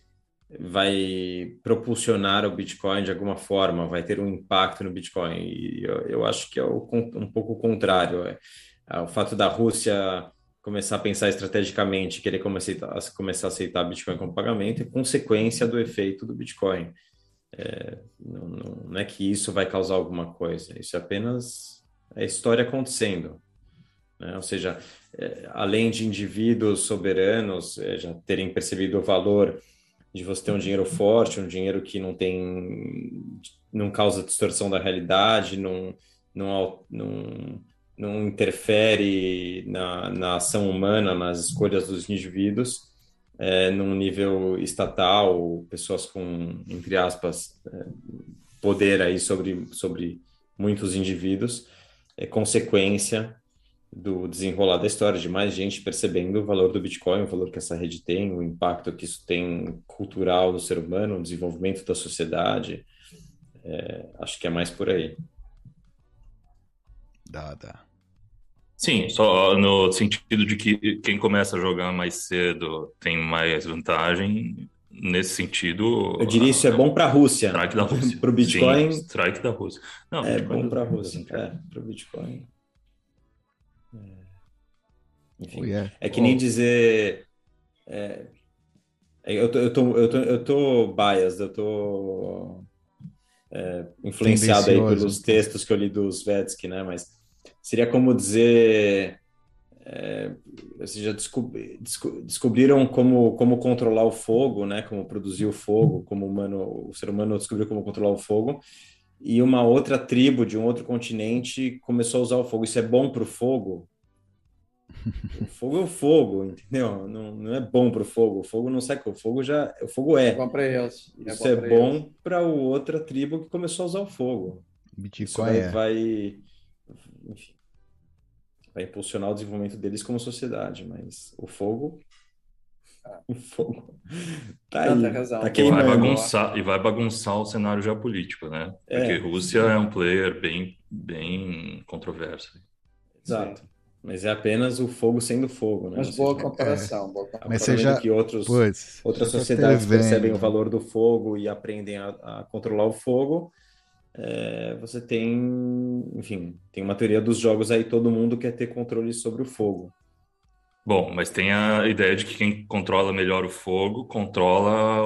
vai propulsionar o Bitcoin de alguma forma, vai ter um impacto no Bitcoin. E eu, eu acho que é o, um pouco o contrário. É, é o fato da Rússia começar a pensar estrategicamente, querer começar a, aceitar Bitcoin como pagamento é consequência do efeito do Bitcoin. É, não, não, não, é que isso vai causar alguma coisa, isso é apenas a história acontecendo. Né? Ou seja, é, além de indivíduos soberanos é, já terem percebido o valor de você ter um dinheiro forte, um dinheiro que não tem, não causa distorção da realidade, não, não, não não interfere na, na ação humana, nas escolhas dos indivíduos, é, num nível estatal, pessoas com, entre aspas, é, poder aí sobre, sobre muitos indivíduos, é consequência do desenrolar da história, de mais gente percebendo o valor do Bitcoin, o valor que essa rede tem, o impacto que isso tem cultural no ser humano, no desenvolvimento da sociedade. É, acho que é mais por aí. Dá, dá. Sim, só no sentido de que quem começa a jogar mais cedo tem mais vantagem. Nesse sentido. Eu diria isso é bom para a Rússia. Strike da Rússia. para o Bitcoin. Sim, strike da Rússia. Não, é Bitcoin bom para a Rússia. É, para o Bitcoin. É. Enfim, oh, yeah. é que nem dizer. É, eu tô, eu tô, eu tô, eu tô biased, eu tô é, influenciado aí pelos textos que eu li dos Vetsky, né? Mas seria como dizer é, já descobri, descobriram como, como controlar o fogo, né? Como produzir o fogo, como humano, o ser humano descobriu como controlar o fogo, e uma outra tribo de um outro continente começou a usar o fogo. Isso é bom para o fogo? O fogo é o fogo, entendeu? Não, não é bom para o fogo. O fogo não sai com o fogo já, o fogo é. É bom para eles. É Isso é bom para outra tribo que começou a usar o fogo. Bitcoin Isso vai, é. vai enfim, vai impulsionar o desenvolvimento deles como sociedade, mas o fogo o fogo tá aí, razão. Tá e, vai bagunçar, e vai bagunçar o cenário geopolítico, né? Porque é, Rússia sim. é um player bem, bem controverso. Exato. Mas é apenas o fogo sendo fogo, né? Mas boa comparação, é. boa comparação. Mas você já... que outros, Puts, outras sociedades percebem o valor do fogo e aprendem a, a controlar o fogo. É, você tem, enfim, tem uma teoria dos jogos aí, todo mundo quer ter controle sobre o fogo. Bom, mas tem a ideia de que quem controla melhor o fogo controla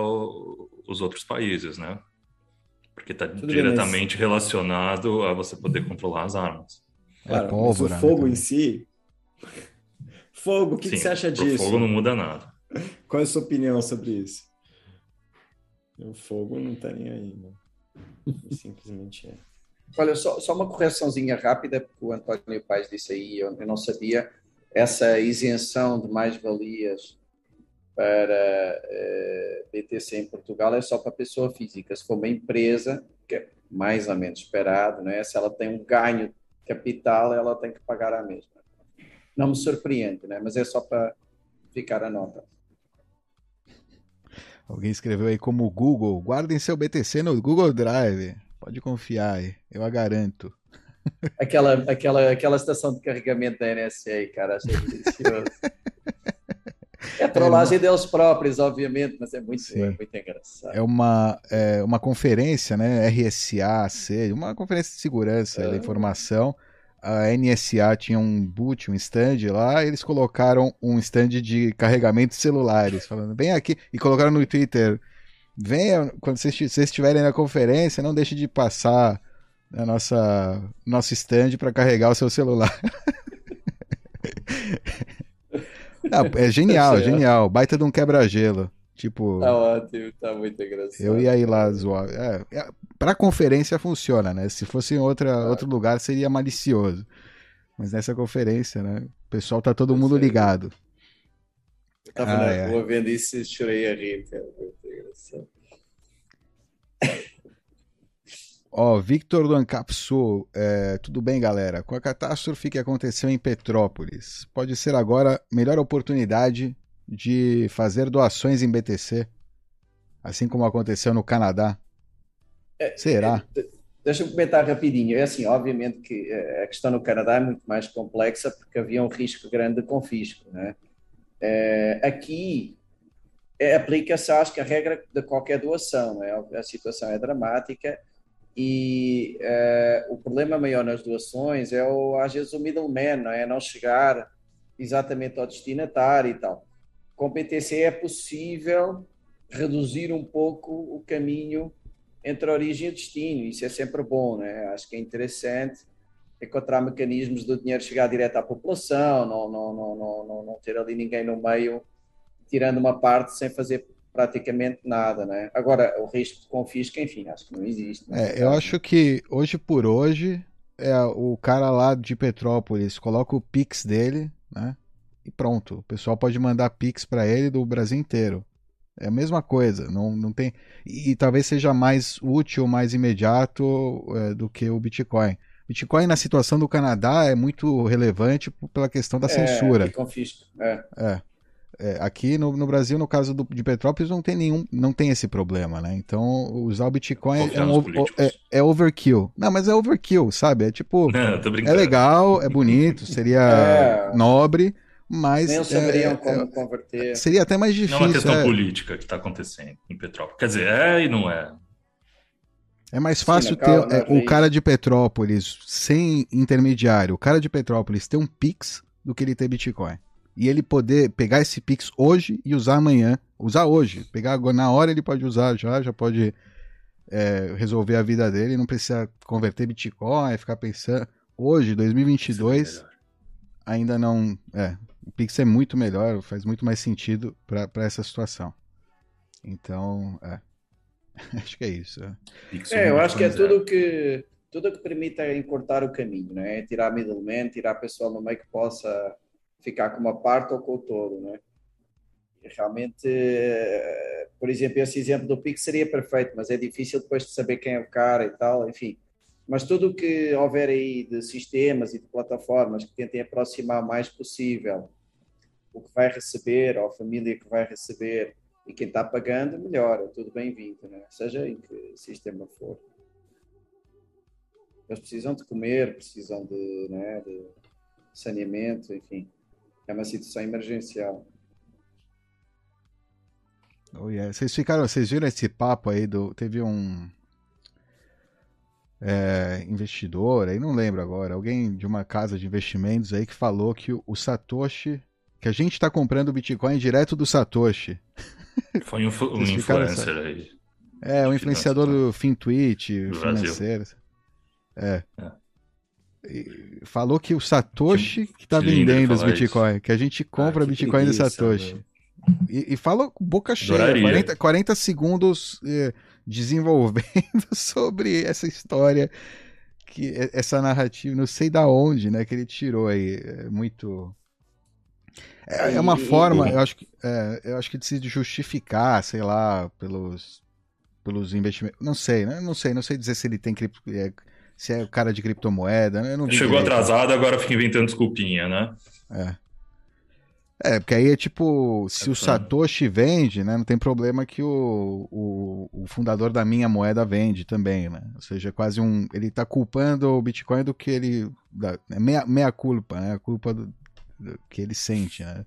os outros países, né? Porque está diretamente bem, mas... relacionado a você poder controlar as armas. É claro, pólvora, o fogo né? em si. Fogo, o que, Sim, que, você acha disso? O fogo não muda nada. Qual é a sua opinião sobre isso? O fogo não tá nem aí, né? Simplesmente é. Olha, só, só uma correçãozinha rápida, porque o António Paz disse aí, eu, eu não sabia, essa isenção de mais-valias para eh, BTC em Portugal é só para pessoa física. Se for uma empresa, que é mais ou menos esperado, né? se ela tem um ganho capital, ela tem que pagar a mesma. Não me surpreende, né? mas é só para ficar a nota. Alguém escreveu aí como Google, guardem seu BTC no Google Drive. Pode confiar aí, eu a garanto. Aquela, aquela, aquela estação de carregamento da NSA, cara, achei delicioso. É a trollagem é, deles próprios, obviamente, mas é muito, é muito engraçado. É uma, é uma conferência, né? RSA, uma conferência de segurança da informação. A NSA tinha um boot, um stand lá, eles colocaram um stand de carregamento de celulares, falando, vem aqui, e colocaram no Twitter, venha, quando vocês, vocês estiverem na conferência, não deixe de passar a nossa nosso stand para carregar o seu celular. É genial, tá genial. Baita de um quebra-gelo. Tipo. Tá ótimo, tá muito engraçado. Eu ia ir lá zoar. É, é, pra conferência funciona, né? Se fosse em outra, ah. outro lugar seria malicioso. Mas nessa conferência, né? O pessoal tá todo mundo ligado. Eu tava ah, na é. rua vendo isso e chorei a rir, cara. Muito engraçado. Ó, Victor do é, tudo bem, galera? Com a catástrofe que aconteceu em Petrópolis, pode ser agora a melhor oportunidade de fazer doações em BTC, assim como aconteceu no Canadá? É, Será? É, deixa eu comentar rapidinho. É assim, obviamente que é, a questão no Canadá é muito mais complexa porque havia um risco grande de confisco, né? É, aqui é, aplica-se, acho que a regra de qualquer doação, né? a situação é dramática e uh, o problema maior nas doações é, o, às vezes, o middleman, não é? Não chegar exatamente ao destinatário e tal. Com PTC é possível reduzir um pouco o caminho entre origem e destino. Isso é sempre bom, né? Acho que é interessante encontrar mecanismos do dinheiro chegar direto à população, não, não, não, não, não ter ali ninguém no meio tirando uma parte sem fazer praticamente nada, né? Agora, o risco de confisco, enfim, acho que não existe. Né? É, eu acho que hoje por hoje, é, o cara lá de Petrópolis coloca o Pix dele, né? E pronto. O pessoal pode mandar Pix para ele do Brasil inteiro. É a mesma coisa, não, não tem. E, e talvez seja mais útil, mais imediato é, do que o Bitcoin. Bitcoin na situação do Canadá é muito relevante pela questão da é, censura. Confisco. É. é. É, aqui no, no, Brasil, no caso do, de Petrópolis, não tem nenhum, não tem esse problema, né? Então, usar o Bitcoin é, um, é, é, overkill. Não, mas é overkill, sabe? É tipo, não, é legal, é bonito, seria é. nobre, mas nem saberiam como converter. Seria até mais difícil. Não é uma questão política que está acontecendo em Petrópolis. Quer dizer, é e não é. É mais fácil Sim, ter né, o cara de Petrópolis sem intermediário, o cara de Petrópolis ter um Pix do que ele ter Bitcoin e ele poder pegar esse Pix hoje e usar amanhã. Usar hoje. Pegar agora, na hora ele pode usar já, já pode é, resolver a vida dele, não precisa converter Bitcoin, ficar pensando. Hoje, 2022, ainda não. É, o Pix é muito melhor, faz muito mais sentido para essa situação. Então, é. acho que é isso. É, é eu acho que é tudo que tudo que permita encurtar o caminho, né? Tirar middleman, tirar pessoal no meio que possa ficar com uma parte ou com o todo, né? Realmente, por exemplo, esse exemplo do Pix seria perfeito, mas é difícil depois de saber quem é o cara e tal, enfim. Mas tudo o que houver aí de sistemas e de plataformas que tentem aproximar o mais possível o que vai receber, ou a família que vai receber, e quem está pagando, melhor, é tudo bem-vindo, né? seja em que sistema for. Eles precisam de comer, precisam de, né, de saneamento, enfim. É uma situação emergencial. Oh, yeah. Vocês ficaram, vocês viram esse papo aí do. Teve um é, investidor, aí não lembro agora, alguém de uma casa de investimentos aí que falou que o, o Satoshi, que a gente está comprando Bitcoin direto do Satoshi. Foi um, um influencer aí. É, um influenciador do FinTwitch, financeiro. É. é. Falou que o Satoshi que está vendendo os Bitcoin, isso. que a gente compra ah, Bitcoin do Satoshi. Meu. E, e fala boca cheia, 40, 40 segundos eh, desenvolvendo sobre essa história, que essa narrativa, não sei da onde, né, que ele tirou aí. É muito. É, é uma forma, eu acho, que, é, eu acho que de se justificar, sei lá, pelos, pelos investimentos. Não sei, né? Não sei, não sei dizer se ele tem cripto, é, se é o cara de criptomoeda. Né? Chegou direito. atrasado, agora fica inventando desculpinha, né? É. É, porque aí é tipo, se é o Satoshi vende, né, não tem problema que o, o, o, fundador da minha moeda vende também, né? Ou seja, quase um. Ele tá culpando o Bitcoin do que ele. Da, é meia, meia culpa, né? A culpa do, do, que ele sente, né?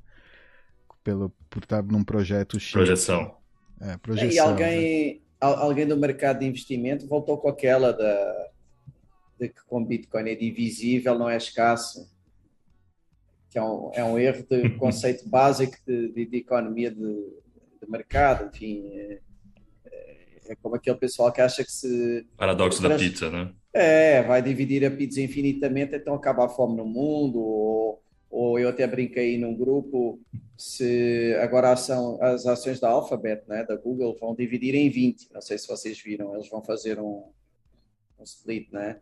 Pelo, por estar num projeto X. Projeção. É, projeção. E alguém, né? alguém do mercado de investimento voltou com aquela da, de que com Bitcoin é divisível, não é escasso que é um, é um erro de conceito básico de, de, de economia de, de, mercado, enfim. É, é, como aquele pessoal que acha que se. Paradoxo da pizza, né? É, vai dividir a pizza infinitamente, então acaba a fome no mundo, ou, ou eu até brinquei num grupo, se agora são as ações da Alphabet, né, da Google, vão dividir em 20, não sei se vocês viram, eles vão fazer um, um split, né?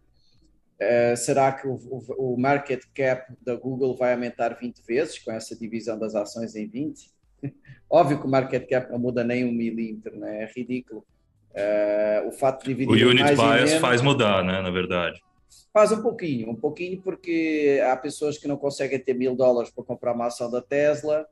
Uh, será que o, o, o, market cap da Google vai aumentar 20 vezes com essa divisão das ações em 20? Óbvio que o market cap não muda nem um milímetro, né? é ridículo. Uh, o fato de dividir. O unit bias menos, faz mudar, né? Na verdade. Faz um pouquinho, um pouquinho, porque há pessoas que não conseguem ter mil dólares para comprar uma ação da Tesla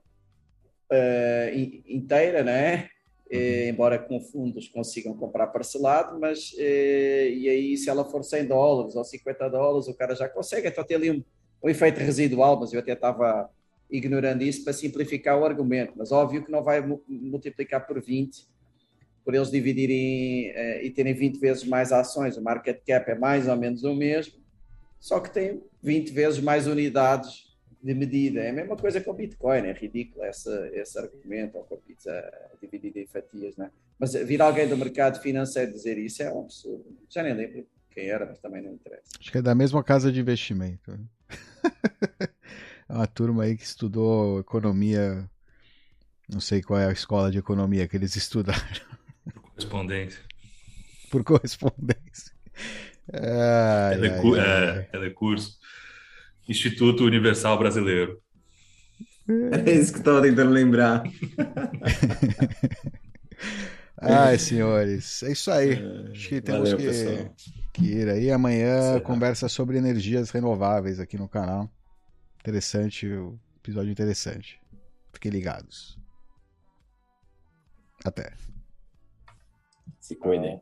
uh, inteira, né? Eh, embora com fundos consigam comprar parcelado, mas eh, e aí se ela for 100 dólares ou 50 dólares, o cara já consegue, então tem ali um, um efeito residual, mas eu até estava ignorando isso para simplificar o argumento, mas óbvio que não vai multiplicar por 20 por eles dividirem eh, e terem 20 vezes mais ações, o market cap é mais ou menos o mesmo, só que tem 20 vezes mais unidades de medida. É a mesma coisa com o Bitcoin, é ridículo essa, esse argumento, ou com a pizza dividida em fatias, né? Mas vir alguém do mercado financeiro dizer isso é um absurdo. Já nem lembro quem era, mas também não interessa. Acho que é da mesma casa de investimento. Né? é uma turma aí que estudou economia, não sei qual é a escola de economia que eles estudaram. Por correspondência. Por correspondência. Ai, ai, ai. É, telecurso. Instituto Universal Brasileiro. É isso que estava tentando lembrar. Ai, senhores, é isso aí. É, Acho que temos Valeu, que, que, ir aí. Amanhã conversa sobre energias renováveis aqui no canal. Interessante, episódio interessante. Fiquem ligados. Até. Se cuidem.